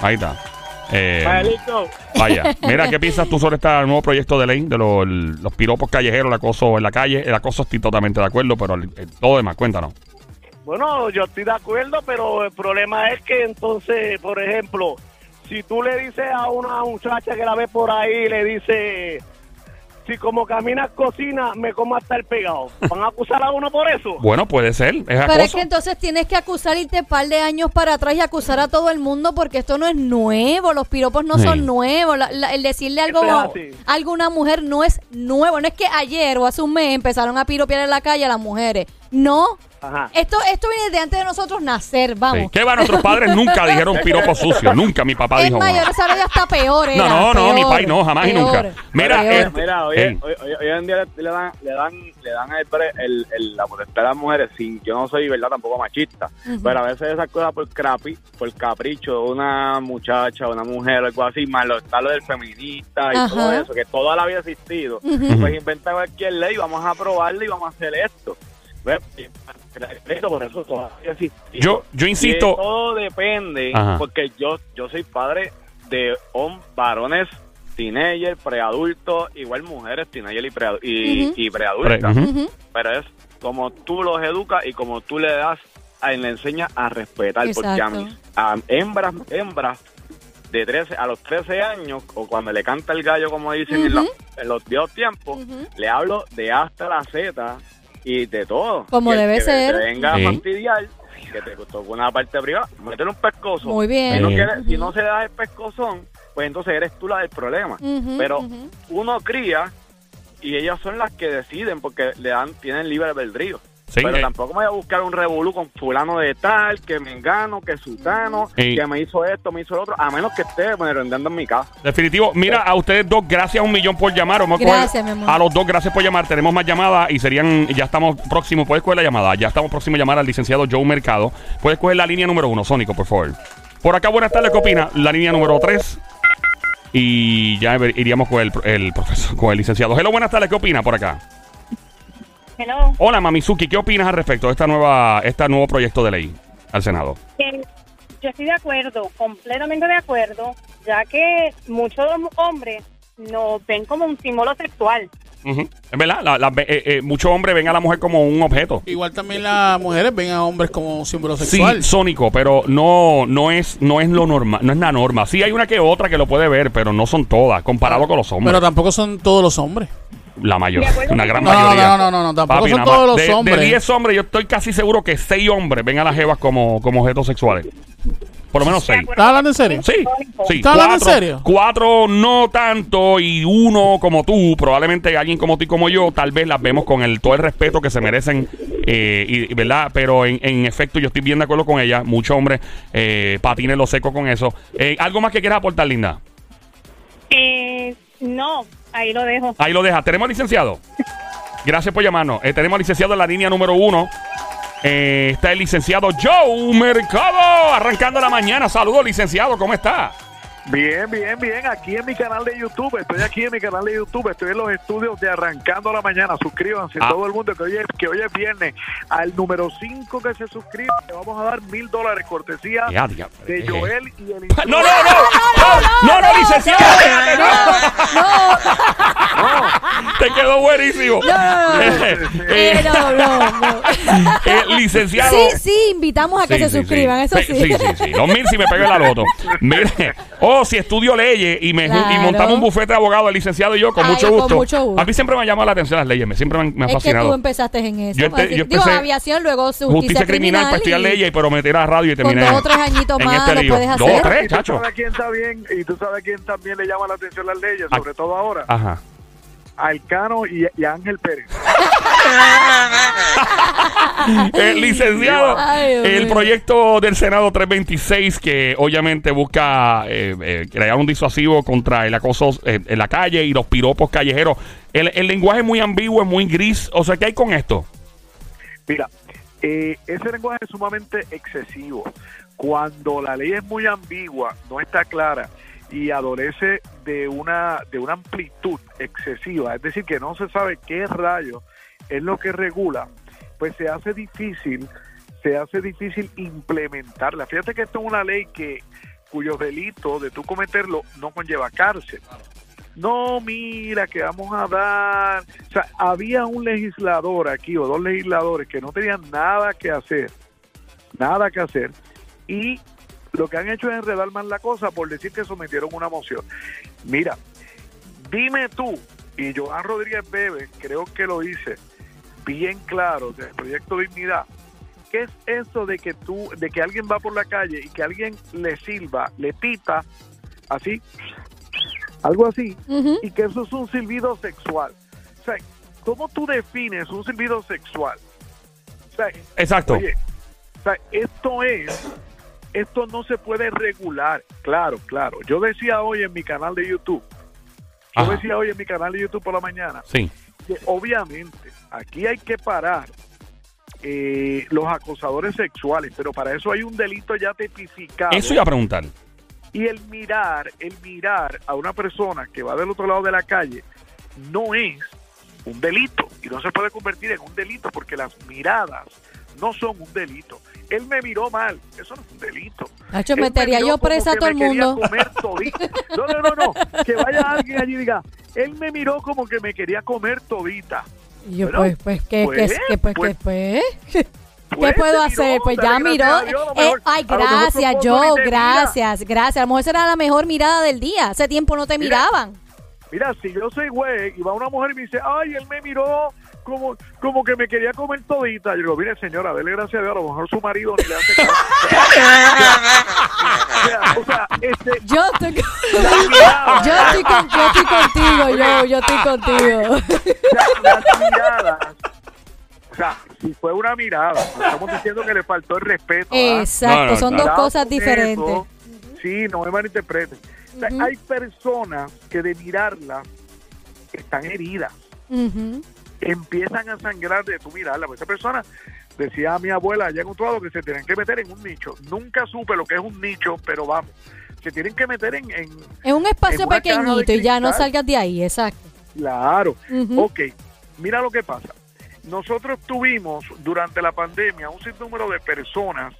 Ahí está. Eh, Miguelito. Vaya, mira, ¿qué piensas tú sobre este nuevo proyecto de ley de los, los piropos callejeros, el acoso en la calle? El acoso estoy totalmente de acuerdo, pero el- el- todo demás, cuéntanos. Bueno, yo estoy de acuerdo, pero el problema es que entonces, por ejemplo, si tú le dices a una muchacha que la ve por ahí, le dice, si como caminas cocina, me como hasta el pegado, ¿van a acusar a uno por eso? Bueno, puede ser, es Pero es que entonces tienes que acusar irte un par de años para atrás y acusar a todo el mundo porque esto no es nuevo, los piropos no Sí. son nuevos, la- la- el decirle algo a alguna mujer no es nuevo, no es que ayer o hace un mes empezaron a piropear en la calle a las mujeres, no, Ajá. esto esto viene de antes de nosotros nacer, Sí. vamos. ¿Qué va? Nuestros padres nunca dijeron piropo sucio, nunca mi papá Es dijo. mayor, esa ya está peor, No, era, no, no, mi peor, país no, jamás y peor, nunca. Mira, peor. eh, Mira, hoy, Ey. hoy, hoy- hoy en día le, le dan, le dan, le dan el, el, el- la potestad a las mujeres sin, yo no soy, verdad, tampoco machista, pero a veces esas cosas por crapi, por capricho de una muchacha, una mujer, algo así, más lo, está lo del feminista y Ajá. todo eso, que toda la vida ha existido, Ujú. pues inventa cualquier ley, vamos a aprobarla y vamos a hacer esto. Yo- yo insisto- todo depende, Ajá. porque yo, yo soy padre de varones teenager, preadultos, igual mujeres teenager y, preadu- y, preadultas. Pre-. Pero es como tú los educas y como tú le das, a, le enseñas a respetar. Porque a, mis, a hembras, hembras de 13 a los 13 años, o cuando le canta el gallo, como dicen en, la- en los viejos tiempos, le hablo de hasta la Z y de todo. Como debe que ser. Te venga Sí. a fastidiar, que te tocó una parte privada, métele un pescozo. Muy bien. Si no, si se da el pescozón, pues entonces eres tú la del problema. Pero uno cría y ellas son las que deciden porque le dan tienen libre albedrío. Sí, pero eh. tampoco me voy a buscar un revolú con fulano de tal, que me engano, que sutano, Ey. que me hizo esto, me hizo lo otro, a menos que esté merendando en mi casa. Definitivo. Mira, a ustedes dos, gracias un millón por llamar. Vamos a coger- Gracias, mi amor. A los dos, gracias por llamar. Tenemos más llamadas y serían, ya estamos próximos. Puedes coger la llamada. Ya estamos próximos a llamar al licenciado Joe Mercado. Puedes coger la línea número uno, Sónico, por favor. Por acá, buenas tardes, ¿qué opina? La línea número tres. Y ya iríamos con el, el profesor, con el licenciado. Hello, buenas tardes, ¿qué opina por acá? Hello. Hola, Mamizuki, ¿qué opinas al respecto de esta nueva, este nuevo proyecto de ley al Senado? Que yo estoy de acuerdo, completamente de acuerdo, ya que muchos hombres nos ven como un símbolo sexual. Ujú. Es verdad, la- la- eh, eh, muchos hombres ven a la mujer como un objeto. Igual también las mujeres ven a hombres como símbolo Sí, sexual. sónico, pero no, no es, no es lo normal, no es la norma. Sí hay una que otra que lo puede ver, pero no son todas, comparado con los hombres. Pero tampoco son todos los hombres. La mayoría, una gran No, mayoría. no, no, no, no, tampoco son todos los de, hombres. De 10 hombres, yo estoy casi seguro que 6 hombres ven a las jevas como, como objetos sexuales. Por lo menos 6. ¿Estás hablando en serio? Sí, sí. ¿Estás hablando en cuatro- serio? Cuatro no tanto y uno como tú, probablemente alguien como tú y como yo, tal vez las vemos con el todo el respeto que se merecen, eh, y, y, ¿verdad? Pero en, en efecto yo estoy bien de acuerdo con ella. Muchos hombres eh, patines lo seco con eso. Eh, ¿Algo más que quieras aportar, Linda? Eh, no, ahí lo dejo. Ahí lo deja. ¿Tenemos al licenciado? Gracias por llamarnos. Eh, tenemos al licenciado en la línea número uno. Eh, está el licenciado Joe Mercado, arrancando la mañana. Saludos, licenciado, ¿cómo está? Bien, bien, bien. Aquí en mi canal de YouTube. Estoy aquí en mi canal de YouTube. Estoy en los estudios de Arrancando la Mañana. Suscríbanse Ah. todo el mundo que hoy, es, que hoy es viernes. Al número 5 que se suscribe, le vamos a dar mil dólares cortesía Ya, diablo. de Eh. Joel y el No, no, no, no, no, no, licenciado, espérate, no. Te quedó buenísimo. Eh, Eh, no, no, no. eh, licenciado. Sí, sí, invitamos a que Sí, se sí, suscriban, sí. eso sí. Sí, sí, sí. Los mil si me pego en la loto. Mire, oh, si estudio leyes y, me, y Claro. montamos un bufete de abogados, el licenciado y yo, con Ay, mucho con gusto. mucho gusto. A mí siempre me han llamado la atención las leyes, me, siempre me han, me han Es que fascinado. tú empezaste en eso. Yo así- yo digo, empecé aviación, luego justicia, Justicia criminal para estudiar y- leyes y pero meter a radio y terminé dos o tres añitos en más este lo lío. puedes Dos o hacer. tres, Y tú chacho. sabes a quién está bien, y tú sabes quién también le llama la atención las leyes, Ah. sobre todo ahora, Ajá. a Elcano y, y a Ángel Pérez. Eh, licenciado, Ay, Dios el proyecto del Senado 326 que obviamente busca eh, eh, crear un disuasivo contra el acoso eh, en la calle y los piropos callejeros. El, el lenguaje es muy ambiguo, es muy gris. O sea, ¿qué hay con esto? Mira, eh, ese lenguaje es sumamente excesivo. Cuando la ley es muy ambigua, no está clara y adolece de una de una amplitud excesiva, es decir, que no se sabe qué rayo es lo que regula, pues se hace difícil, se hace difícil implementarla. Fíjate que esto es una ley que cuyos delitos de tú cometerlo no conlleva cárcel. No, mira, que vamos a dar. O sea, había un legislador aquí o dos legisladores que no tenían nada que hacer, nada que hacer, y lo que han hecho es enredar más la cosa por decir que sometieron una moción. Mira, dime tú, y Joan Rodríguez Bebe, creo que lo dice bien claro del proyecto Dignidad, ¿qué es eso de que tú, de que alguien va por la calle y que alguien le silba, le pita, así, algo así, y que eso es un silbido sexual. O sea, ¿cómo tú defines un silbido sexual? O sea, Exacto. oye, o sea, esto es, esto no se puede regular. Claro, claro. Yo decía hoy en mi canal de YouTube, yo Ajá. decía hoy en mi canal de YouTube por la mañana, Sí. Que obviamente aquí hay que parar eh, los acosadores sexuales, pero para eso hay un delito ya tipificado. Eso iba a preguntar. Y el mirar, el mirar a una persona que va del otro lado de la calle no es un delito y no se puede convertir en un delito porque las miradas no son un delito. Él me miró mal, eso no es un delito. Nacho, me metería yo presa a que todo el mundo. comer. No, no, no, no, que vaya alguien allí y diga, él me miró como que me quería comer todita. Y yo, Bueno, pues, pues, ¿qué, pues, qué, qué, pues, pues, qué, pues? ¿Qué Pues, puedo hacer? miró, Pues ya miró. Dios, Eh, ay, gracias, yo, mira. gracias, gracias. A lo mejor será la mejor mirada del día. Hace tiempo no te Mira. miraban. Mira, si yo soy güey y va una mujer y me dice, ay, él me miró como, como que me quería comer todita. Yo digo, mire señora, dele gracias a Dios, a lo mejor su marido ni le hace caso. o sea, o sea, este, Yo estoy, yo estoy, con- yo estoy contigo, yo, yo estoy contigo. o sea, las miradas, O sea, si fue una mirada, estamos diciendo que le faltó el respeto. Exacto, No, no, son dos cosas diferentes. eso. Sí, no me malinterpreten. O sea. Hay personas que de mirarla están heridas, Ujú. Empiezan a sangrar de tu mirarla. Pues esa persona, decía mi abuela allá en otro lado, que se tienen que meter en un nicho. Nunca supe lo que es un nicho, pero vamos, se tienen que meter en... en En un espacio En pequeñito y ya no salgas de ahí, exacto. claro. Ujú. Ok, mira lo que pasa. Nosotros tuvimos durante la pandemia un sinnúmero de personas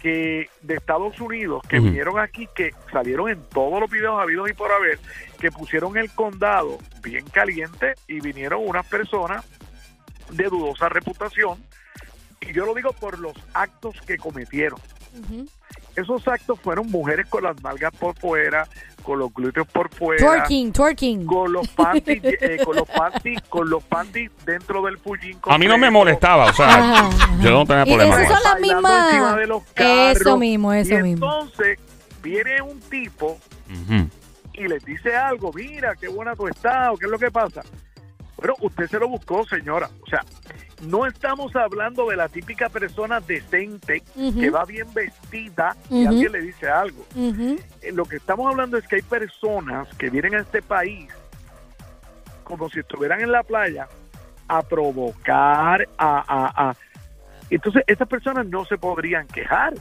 que de Estados Unidos que vinieron aquí, que salieron en todos los videos habidos y por haber, que pusieron el condado bien caliente y vinieron unas personas de dudosa reputación. Y yo lo digo por los actos que cometieron. Esos actos fueron mujeres con las nalgas por fuera, con los glúteos por fuera, Twerking, twerking. con los panties, eh, con los panties, con los panties dentro del pullín. A mí no me molestaba, o sea, Ajá, ajá. yo no tenía Y problema esas son eso. las mismas- encima de los carros. Eso mismo, eso y mismo. entonces viene un tipo. Y les dice algo, mira, qué buena tú estás, o qué es lo que pasa. Bueno, usted se lo buscó, señora. O sea, no estamos hablando de la típica persona decente que va bien vestida y alguien le dice algo. Eh, Lo que estamos hablando es que hay personas que vienen a este país como si estuvieran en la playa a provocar, a... a, a- Entonces, esas personas no se podrían quejar,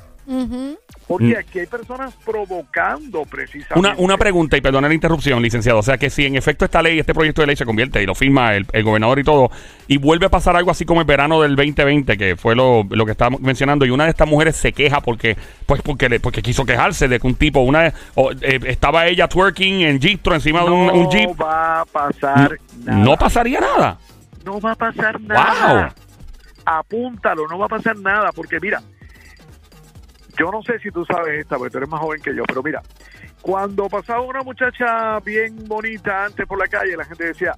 Porque Mm. aquí hay personas provocando precisamente. Una, una pregunta, y perdona la interrupción, licenciado. O sea, que si en efecto esta ley, este proyecto de ley se convierte y lo firma el, el gobernador y todo, y vuelve a pasar algo así como el verano del 2020, que fue lo, lo que estábamos mencionando, y una de estas mujeres se queja porque pues porque le- porque quiso quejarse de que un tipo, una o, eh, estaba ella twerking en Gistro encima de un, no un jeep. va a pasar nada. No pasaría nada. No va a pasar nada. Wow. Apúntalo, no va a pasar nada, porque mira, yo no sé si tú sabes esta, porque tú eres más joven que yo, pero mira, cuando pasaba una muchacha bien bonita antes por la calle, la gente decía,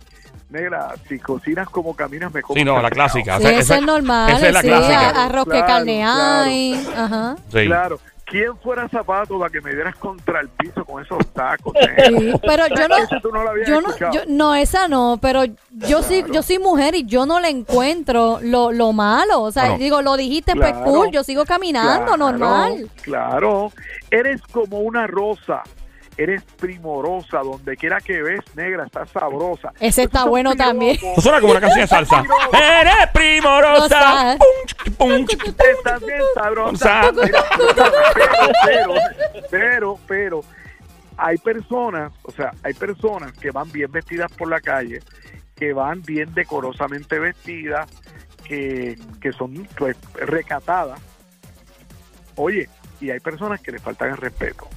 negra, si cocinas como caminas, me como Sí, no, la pescado". clásica. O sea, esa- es normal. esa es la sí, clásica. a- arroz que Claro, carne claro. hay. Ajá. Sí. Claro, ¿quién fuera zapato para que me dieras contra el piso con esos tacos? Sí, pero yo no, Eso tú no yo no, yo, no, esa no, pero yo sí, yo soy mujer y yo no le encuentro lo, lo malo. O sea, Bueno. digo, lo dijiste, pues Claro. cool, yo sigo caminando, Claro, normal. Claro, eres como una rosa, eres primorosa, donde quiera que ves, negra, estás sabrosa. Ese está bueno también. Eso suena como una canción de salsa. Eres primorosa. Estás bien sabrosa. Pero, pero, pero, hay personas, o sea, hay personas que van bien vestidas por la calle, que van bien decorosamente vestidas, que, que son pues recatadas. Oye, y hay personas que le faltan el respeto.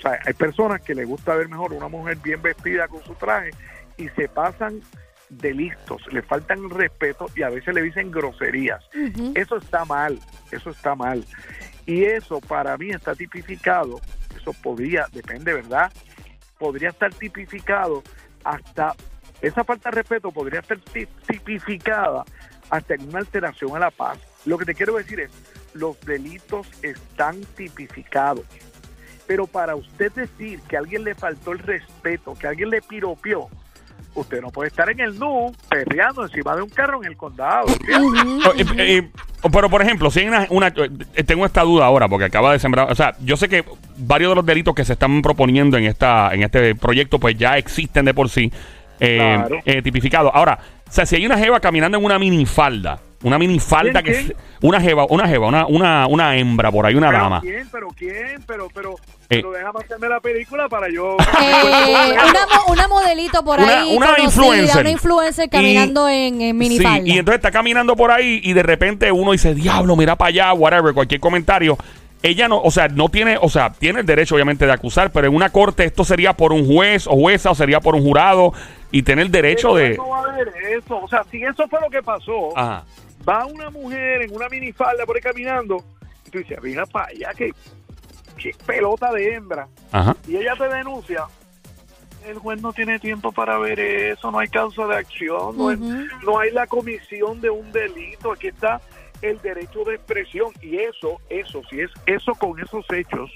O sea, hay personas que les gusta ver mejor una mujer bien vestida con su traje y se pasan de listos, le faltan el respeto y a veces le dicen groserías. Eso está mal, eso está mal. Y eso para mí está tipificado, eso podría, depende, ¿verdad? Podría estar tipificado hasta, esa falta de respeto podría estar ti- tipificada hasta en una alteración a la paz. Lo que te quiero decir es, los delitos están tipificados. Pero para usted decir que a alguien le faltó el respeto, que alguien le piropió, usted no puede estar en el nu perreando encima de un carro en el condado. pero por ejemplo, si hay una, una- eh, tengo esta duda ahora porque acaba de sembrar, o sea, yo sé que varios de los delitos que se están proponiendo en esta en este proyecto pues ya existen de por sí eh, Claro. eh, tipificados. Ahora, o sea, si hay una jeva caminando en una minifalda, una minifalda ¿Quién, que quién? es- una jeva, una jeva, una una una hembra por ahí, una ¿Pero dama. quién? ¿Pero quién? Pero, pero, Eh. pero déjame hacerme la película para yo... Eh, una, mo- una modelito por Una- ahí, una conocida, influencer. una influencer Y- caminando en, en minifalda. Sí, y entonces está caminando por ahí y de repente uno dice, diablo, mira para allá, whatever, cualquier comentario. Ella no, o sea, no tiene, o sea, tiene el derecho obviamente de acusar, pero en una corte esto sería por un juez o jueza o sería por un jurado y tiene el derecho de... No va a haber eso. O sea, si eso fue lo que pasó, Ajá. Va una mujer en una minifalda por ahí caminando y tú dices, mira para allá, que, que pelota de hembra. Ajá. Y ella te denuncia. El juez no tiene tiempo para ver eso, no hay causa de acción, no, no hay la comisión de un delito, aquí está el derecho de expresión y eso, eso, si es eso con esos hechos,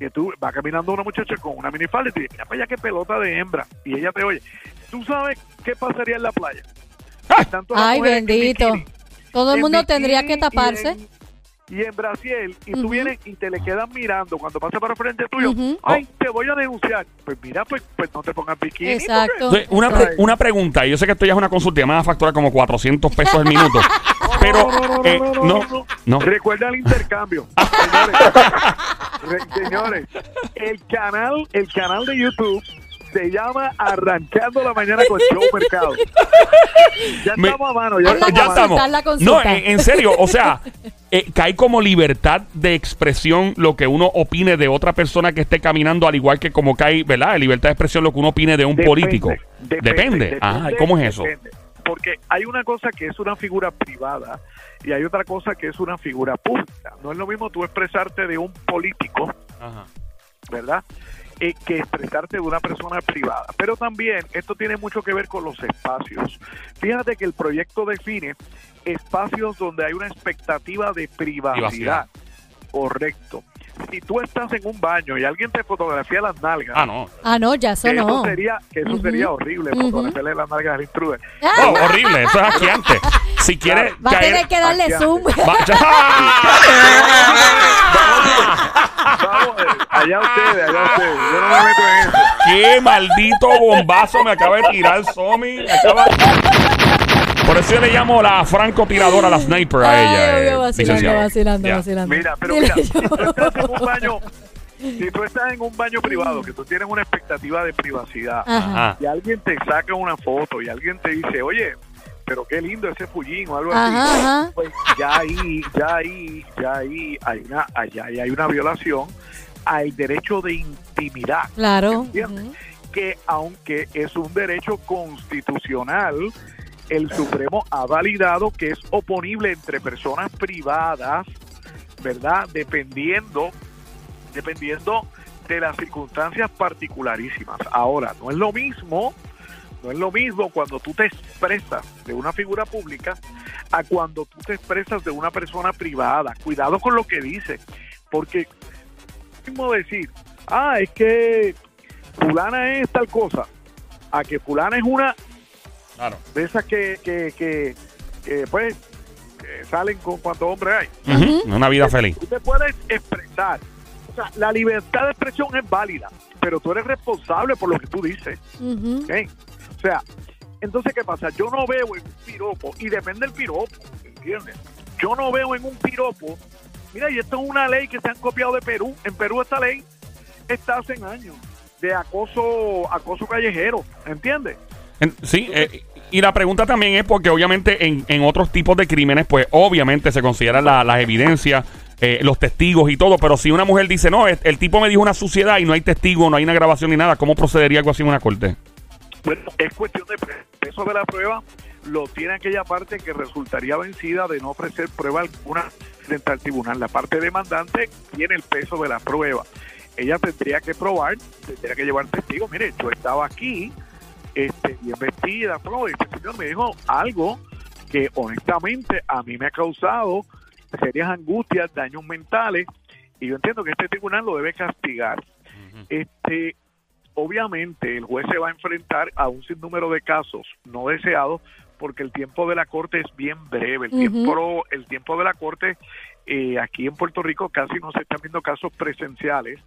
que tú vas caminando una muchacha con una minifalda y te dice, mira para allá qué pelota de hembra, y ella te oye, ¿tú sabes qué pasaría en la playa? Las Ay, en bendito. bikini. Todo el mundo tendría que y taparse. en- Y en, Brasil, y tú Ujú. vienes y te le quedan mirando cuando pasa para frente tuyo. Ay, te voy a denunciar. Pues mira, pues, pues no te pongas bikini. Exacto. Entonces, una, pre- una pregunta, y yo sé que esto ya es una consulta, me va a facturar como 400 pesos el minuto. Pero, eh, no, no. Recuerda el intercambio. señores, Re- señores, el canal, el canal de YouTube se llama Arrancando la Mañana con Show Mercado. Ya Me- estamos a mano. Ya, estamos a mano. No, en, en serio, o sea, eh, cae como libertad de expresión lo que uno opine de otra persona que esté caminando, al igual que como cae, ¿verdad? Libertad de expresión lo que uno opine de un Depende, político. Depende. Ah, depende, ¿cómo es eso? depende. Porque hay una cosa que es una figura privada y hay otra cosa que es una figura pública. No es lo mismo tú expresarte de un político, ¿verdad? Eh, que expresarte de una persona privada. Pero también esto tiene mucho que ver con los espacios. Fíjate que el proyecto define espacios donde hay una expectativa de privacidad. Privacidad. Correcto. Si tú estás en un baño y alguien te fotografía las nalgas, Ah, no. Ah, no, ya eso que no. eso sería, que eso sería horrible, Ujú. fotografiarle las nalgas al intruder. Oh, horrible, eso es asqueante. Si quiere Va a caer... tener que darle Aquí zoom. Va- Vamos, eh, allá ustedes, allá ustedes. Yo no me meto en eso. ¡Qué maldito bombazo me acaba de tirar Somi! Me acaba- Por eso yo le llamo la francotiradora, la sniper a Ay, ella. obvio, eh, vacilando, vacilando, vacilando. Mira, pero mira, si tú estás en un baño, si tú estás en un baño privado, que tú tienes una expectativa de privacidad, Ajá. Y alguien te saca una foto y alguien te dice, oye, pero qué lindo ese fullín o algo así. Ajá. Pues ya ahí, ya ahí, ya ahí hay una, allá ahí hay una violación al derecho de intimidad. Claro. Que aunque es un derecho constitucional, el Supremo ha validado que es oponible entre personas privadas, ¿verdad? Dependiendo, dependiendo de las circunstancias particularísimas. Ahora, no es lo mismo, no es lo mismo cuando tú te expresas de una figura pública a cuando tú te expresas de una persona privada. Cuidado con lo que dices, porque mismo decir, ah, es que fulana es tal cosa, a que fulana es una Claro. de esas que, que, que, que, pues que salen con cuantos hombres hay. Una vida feliz. Tú te puedes expresar. O sea, la libertad de expresión es válida, pero tú eres responsable por lo que tú dices. ¿ok? O sea, entonces, ¿qué pasa? Yo no veo en un piropo, y depende del piropo, ¿entiendes? Yo no veo en un piropo, mira, y esto es una ley que se han copiado de Perú. En Perú esta ley está hace años de acoso, acoso callejero, ¿entiendes? En- sí, eh, y la pregunta también es porque obviamente en, en otros tipos de crímenes, pues obviamente se consideran la- las evidencias, eh, los testigos y todo, pero si una mujer dice, no, el, el tipo me dijo una suciedad y no hay testigo, no hay una grabación ni nada, ¿cómo procedería algo así en una corte? Bueno, es cuestión de peso de la prueba, lo tiene aquella parte que resultaría vencida de no ofrecer prueba alguna frente al tribunal. La parte demandante tiene el peso de la prueba. Ella tendría que probar, tendría que llevar testigos. Mire, yo estaba aquí, este, bien vestida, pero este señor me dijo algo que honestamente a mí me ha causado serias angustias, daños mentales, y yo entiendo que este tribunal lo debe castigar. Este, obviamente el juez se va a enfrentar a un sinnúmero de casos no deseados porque el tiempo de la corte es bien breve. El, tiempo, el tiempo de la corte eh, aquí en Puerto Rico casi no se están viendo casos presenciales,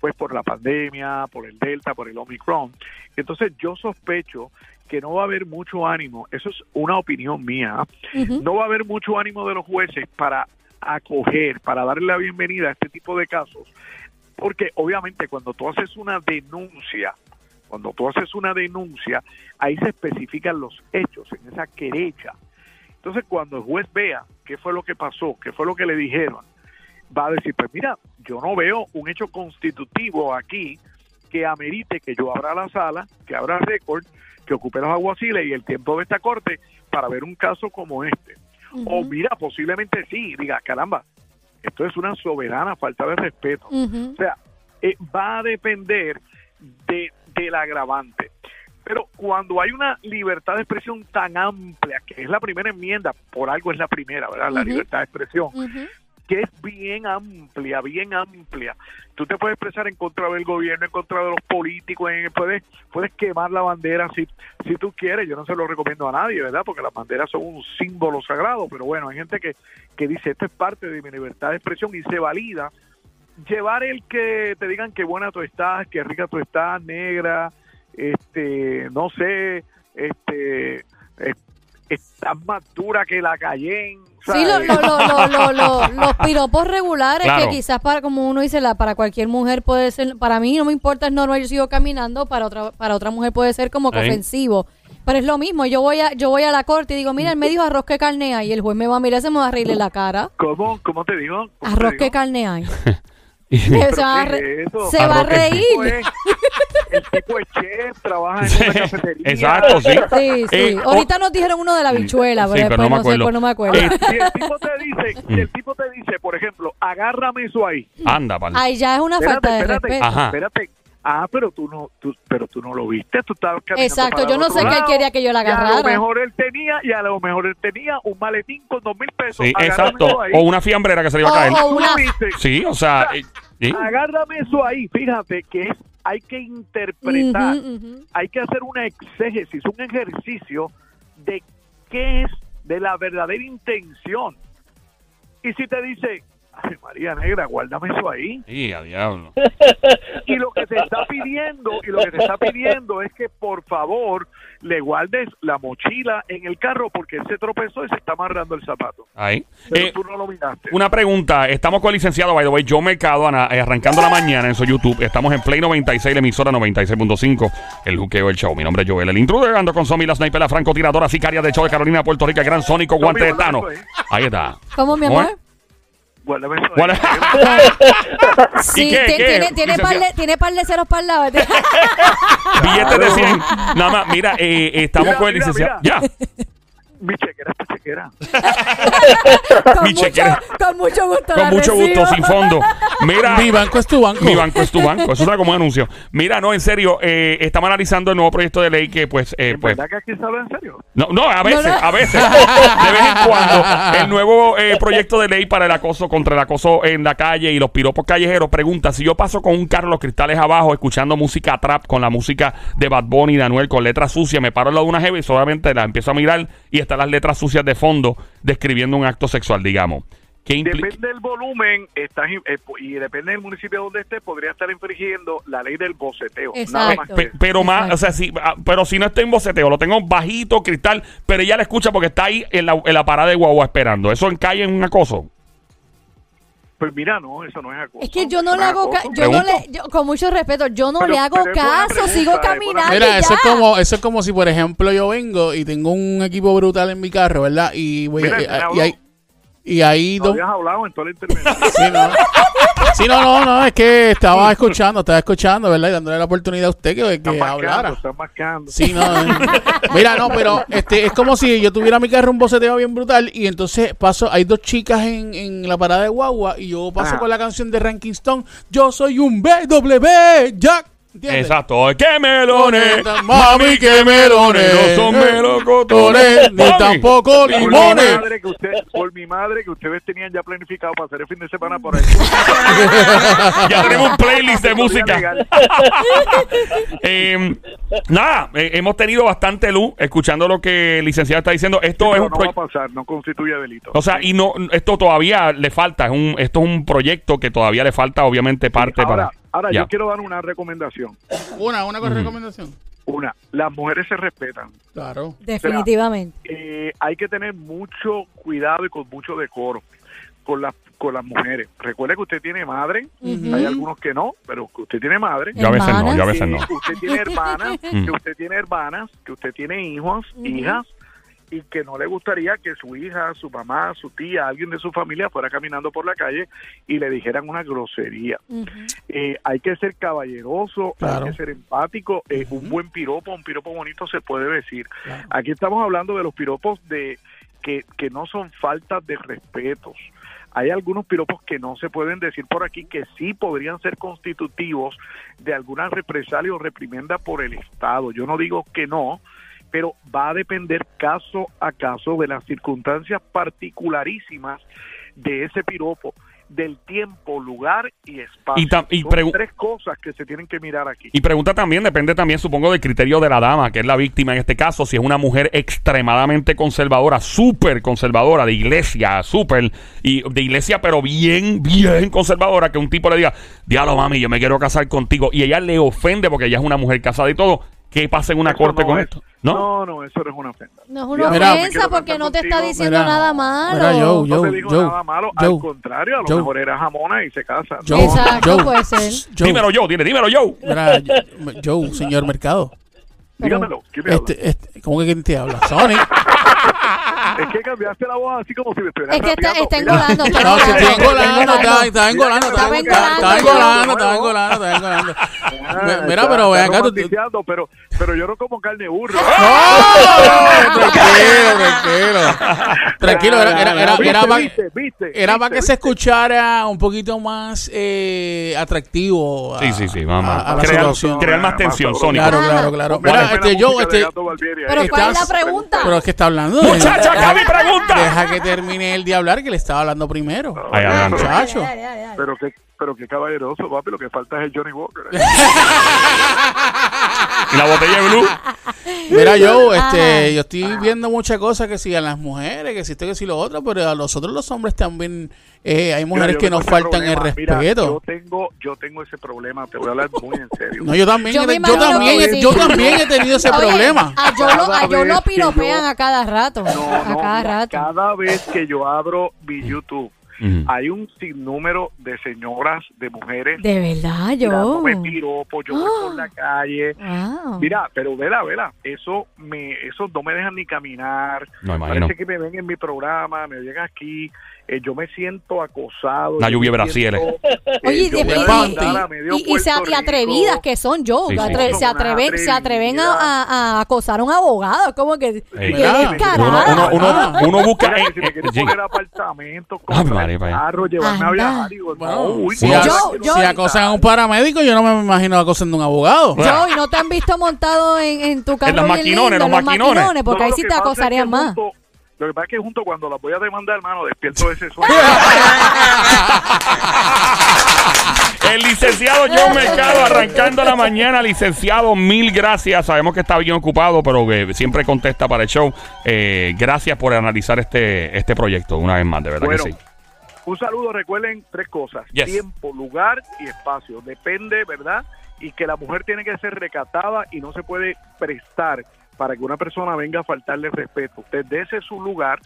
pues por la pandemia, por el Delta, por el Omicron. Entonces yo sospecho que no va a haber mucho ánimo, eso es una opinión mía, no va a haber mucho ánimo de los jueces para acoger, para darle la bienvenida a este tipo de casos, porque obviamente cuando tú haces una denuncia, cuando tú haces una denuncia, ahí se especifican los hechos en esa querella. Entonces cuando el juez vea qué fue lo que pasó, qué fue lo que le dijeron, va a decir, pues mira, yo no veo un hecho constitutivo aquí que amerite que yo abra la sala, que abra récord, que ocupe los aguaciles y el tiempo de esta corte para ver un caso como este. O mira, posiblemente sí, diga, caramba, esto es una soberana falta de respeto. O sea, eh, va a depender de, del agravante. Pero cuando hay una libertad de expresión tan amplia, que es la primera enmienda, por algo es la primera, ¿verdad? La libertad de expresión. Que es bien amplia, bien amplia. Tú te puedes expresar en contra del gobierno, en contra de los políticos, en- puedes, puedes quemar la bandera si, si tú quieres. Yo no se lo recomiendo a nadie, ¿verdad? Porque las banderas son un símbolo sagrado, pero bueno, hay gente que, que dice, esto es parte de mi libertad de expresión y se valida. Llevar el que te digan qué buena tú estás, qué rica tú estás, negra, este, no sé, este, eh, estás más dura que la Cayenne. Sí, lo- lo- lo- lo- lo- lo- los piropos regulares Claro. que quizás para como uno dice la para cualquier mujer puede ser para mí no me importa es normal yo sigo caminando para otra para otra mujer puede ser como que ofensivo pero es lo mismo yo voy a yo voy a la corte y digo mira él me dijo arroz que carne hay y el juez me va a mirar se me va a reírle la cara ¿Cómo, ¿Cómo te digo? ¿Cómo te arroz digo? que carne hay se, ¿Pero va a es se va a Arroz que- reír tipo es- el tipo es chef, trabaja en una cafetería. Exacto, sí. sí sí Eh, ahorita nos dijeron uno de la bichuela Sí, pero, pero después no me no, sé acuerdo. pues no me acuerdo Eh, Si el tipo te dice, si el tipo te dice, por ejemplo, agárrame eso ahí. Anda, pal. ay ya es una Espérate, falta de espérate, respeto Ajá. espérate. Ah, pero tú no, tú, pero tú no lo viste, tú estabas caminando Exacto, para yo no sé que él lado, quería que yo la y A lo agarrara. mejor él tenía, y a lo mejor él tenía un maletín con dos mil pesos. Sí, exacto. ahí. O una fiambrera que se le iba a caer. O- o una-. Sí, o sea, eh, sí. Agárrame eso ahí, fíjate que es, hay que interpretar, hay que hacer una exégesis, un ejercicio de qué es de la verdadera intención. Y si te dice, ay María Negra, guárdame eso ahí. Sí, a diablo. Y lo que te está pidiendo, y lo que te está pidiendo es que por favor le guardes la mochila en el carro porque él se tropezó y se está amarrando el zapato. Ahí. Pero Eh, tú no lo miraste. Una pregunta, estamos con el licenciado, by the way, Joe Mercado, Ana, eh, arrancando la mañana en su YouTube. Estamos en Play 96, la emisora 96.5, el juqueo, el show. Mi nombre es Joel, el intruder, ando con Somi, la sniper, la francotiradora, sicaria de show de Carolina, Puerto Rico, el gran sónico, guante de Tano. eso ahí. Está. ¿Cómo, mi ¿Cómo amor? Guárdame eso ahí. ¿Cuál es? Sí, qué, ti- qué, tiene, tiene, par de, licenciado? tiene par de ceros para el lado. Billetes de 100. Nada más, mira, eh, estamos Mira, con el mira, licenciado. Ya. Mi chequera es tu chequera. con, Mi mucho, chequera. con mucho gusto. Con mucho recibo. gusto, sin fondo. Mira. Mi banco es tu banco. Mi banco es tu banco. Eso suena como un anuncio. Mira, no, en serio, eh, estamos analizando el nuevo proyecto de ley que, pues, eh, ¿En pues, verdad que aquí se habla en serio? No, no, a veces, No, no. a veces. De vez en cuando. El nuevo eh, proyecto de ley para el acoso, contra el acoso en la calle y los piropos callejeros pregunta: si yo paso con un carro, los cristales abajo, escuchando música trap con la música de Bad Bunny y Anuel con letras sucias, me paro al lado de una jeva y solamente la empiezo a mirar y están las letras sucias de fondo describiendo un acto sexual, digamos. Depende del volumen estás, eh, y depende del municipio donde estés, podría estar infringiendo la ley del boceteo. Nada más que pero más, o sea, si, ah, pero si no está en boceteo, lo tengo bajito, cristal, pero ella la escucha porque está ahí en la, en la parada de guagua esperando. ¿Eso encae en un acoso? Pues mira, no, eso no es acoso. Es que yo no le hago ca- acoso. yo no Pregunto. le, yo- con mucho respeto, yo no Pero- le hago caso, pregunta, sigo caminando Mira, eso es como, eso es como si, por ejemplo, yo vengo y tengo un equipo brutal en mi carro, ¿verdad? Y voy Mira, y, ¿me habló? y, hay y ahí No habías hablado en toda la intervención. Sí, no. Sí, no, no, no, es que estaba escuchando, estaba escuchando, ¿verdad? Y dándole la oportunidad a usted que, que hablara. mascando, estás mascando. Sí, no. Mira, no, pero este es como si yo tuviera mi carro un boceteo bien brutal y entonces paso, hay dos chicas en, en la parada de guagua y yo paso Ajá. con la canción de Ranking Stone, yo soy un BW Jack. ¿Entiendes? Exacto. ¡Qué melones! Mami, que melones. No son Melocotones, melocotones. ni Mami. tampoco Por mi, limones. madre que usted, por mi madre que ustedes tenían ya planificado para hacer el fin de semana por ahí. Ya tenemos un playlist de música. Eh, nada, eh, hemos tenido bastante luz escuchando lo que el licenciado está diciendo. Esto es un no va a pasar, no constituye delito. O sea, y no, esto todavía le falta. Es un, esto es un proyecto que todavía le falta, obviamente, parte ahora, para. Ahora Ya. yo quiero dar una recomendación. Una, una recomendación. Una, las mujeres se respetan. Claro. Definitivamente. Eh, hay que tener mucho cuidado y con mucho decoro con las con las mujeres. Recuerde que usted tiene madre, Ujú. hay algunos que no, pero que usted tiene madre. Yo a veces no, Hermanas. yo a veces no. que usted tiene hermanas, Mm. que usted tiene hermanas, que usted tiene hijos, Ujú. hijas, y que no le gustaría que su hija, su mamá, su tía, alguien de su familia fuera caminando por la calle y le dijeran una grosería. Eh, hay que ser caballeroso, Claro. hay que ser empático. eh, Un buen piropo, un piropo bonito se puede decir. Aquí estamos hablando de los piropos de que, que no son faltas de respetos. Hay algunos piropos que no se pueden decir por aquí que sí podrían ser constitutivos de alguna represalia o reprimenda por el Estado. Yo no digo que no, pero va a depender caso a caso de las circunstancias particularísimas de ese piropo, del tiempo, lugar y espacio. Y tam- y Son pregu- tres cosas que se tienen que mirar aquí. Y pregunta también, depende también, supongo, del criterio de la dama, que es la víctima en este caso, si es una mujer extremadamente conservadora, súper conservadora, de iglesia, súper, y de iglesia, pero bien, bien conservadora, que un tipo le diga, diablo, mami, yo me quiero casar contigo, y ella le ofende porque ella es una mujer casada y todo, ¿qué pasa en una Eso corte no con es- esto? ¿No? no, no, eso no es una ofenda. No es una Mira, ofensa porque no te está diciendo Mira, nada malo. mira, yo- No Joe, te digo Joe, nada malo, al contrario, a lo mejor era jamona y se casa. No, Exacto, Joe, puede ser. Joe, Dímelo yo, dile, dímelo yo. mira, Joe, señor Mercado. Pero- dígamelo, ¿quién me habla? Este, este, ¿Cómo que quién te habla? Sonic. Es que cambiaste la voz así como si me estuvieras Es que está, está engolando. está No, se está engolando, engolando. está, está engolando, está Estaba engolando, está engolando, está engolando, está engolando. ah, Mi- Mira, está- pero ven acá, tú- pero, pero yo no como carne burro. ¡No! Tranquilo, tranquilo. Tranquilo, era, era, era, ¿Viste, era para viste, viste, era pa' viste, que se escuchara un poquito más eh, atractivo. a- Sí, sí, sí, vamos. a- a la crear, situación. crear más tensión, Sónico. Claro, claro, claro. Mira, este, yo, este. Pero ¿cuál es la pregunta? pero es que está hablando. Muchacha, acá mi pregunta. Deja que termine él de hablar, que le estaba hablando primero. Ahí, adelante. Muchacho. Dale, dale, dale. Pero qué, pero qué caballeroso, papi, lo que falta es el Johnny Walker. Y la botella de blue. Mira, yo, este, yo estoy viendo muchas cosas que sí a las mujeres, que sí esto, que sí lo otro, pero a nosotros los hombres también eh, hay mujeres yo que nos faltan el. Mira, respeto. yo tengo, yo tengo ese problema, te voy a hablar muy en serio. No, yo también, Yo he- también, que he- sí. yo también he tenido ese Oye, problema. A yo lo, a yo lo piropean yo- a cada rato. No, a no, cada mira, rato. cada vez que yo abro mi YouTube, Hay un sinnúmero de señoras, de mujeres, De verdad, yo. tirándome piropos, yo voy por la calle. Wow. Mira, pero vela, vela, eso me, eso no me dejan ni caminar. No, imagino. Parece que me ven en mi programa, me ven aquí, eh, yo me siento acosado. La lluvia me brasieres. siento, eh, Oye, de- y- y- y se- y atrevidas que son yo. Sí, sí. atre- Son se, atreven, se atreven a, atrevidas. a- a acosar a un abogado. Como que. Uno, uno, uno, uno busca. Mira, eh, si me eh, quieren sí. poner apartamentos, Carro, llevarme a viajar. Digo, Bueno, no, uy, si, Uno- a- Yo- yo- si acosan a un paramédico, yo no me imagino acosando a un abogado. Yo, y no te han visto montado en, en tu carro. En los bien maquinones, lindo, los en maquinones. Porque No, ahí lo sí que te pasa es que acosarían más. junto- Lo que pasa es que junto cuando las voy a demandar, hermano, despierto ese sueño. El licenciado John Mercado arrancando la mañana. Licenciado, mil gracias. Sabemos que está bien ocupado, pero que siempre contesta para el show. Eh, gracias por analizar este, este proyecto una vez más, de verdad Bueno, que sí. Un saludo, recuerden tres cosas. Yes. Tiempo, lugar y espacio. Depende, ¿verdad? Y que la mujer tiene que ser recatada y no se puede prestar para que una persona venga a faltarle respeto. Usted dese su lugar,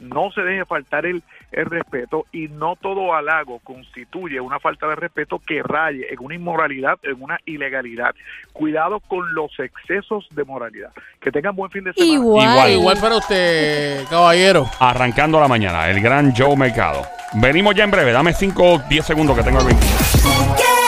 no se deje faltar el, el respeto y no todo halago constituye una falta de respeto que raye en una inmoralidad, en una ilegalidad. Cuidado con los excesos de moralidad. Que tengan buen fin de semana. Igual. Igual. Igual para usted, caballero. Arrancando la mañana, el gran Joe Mercado. Venimos ya en breve. Dame 5 o 10 segundos que tengo el 20. Que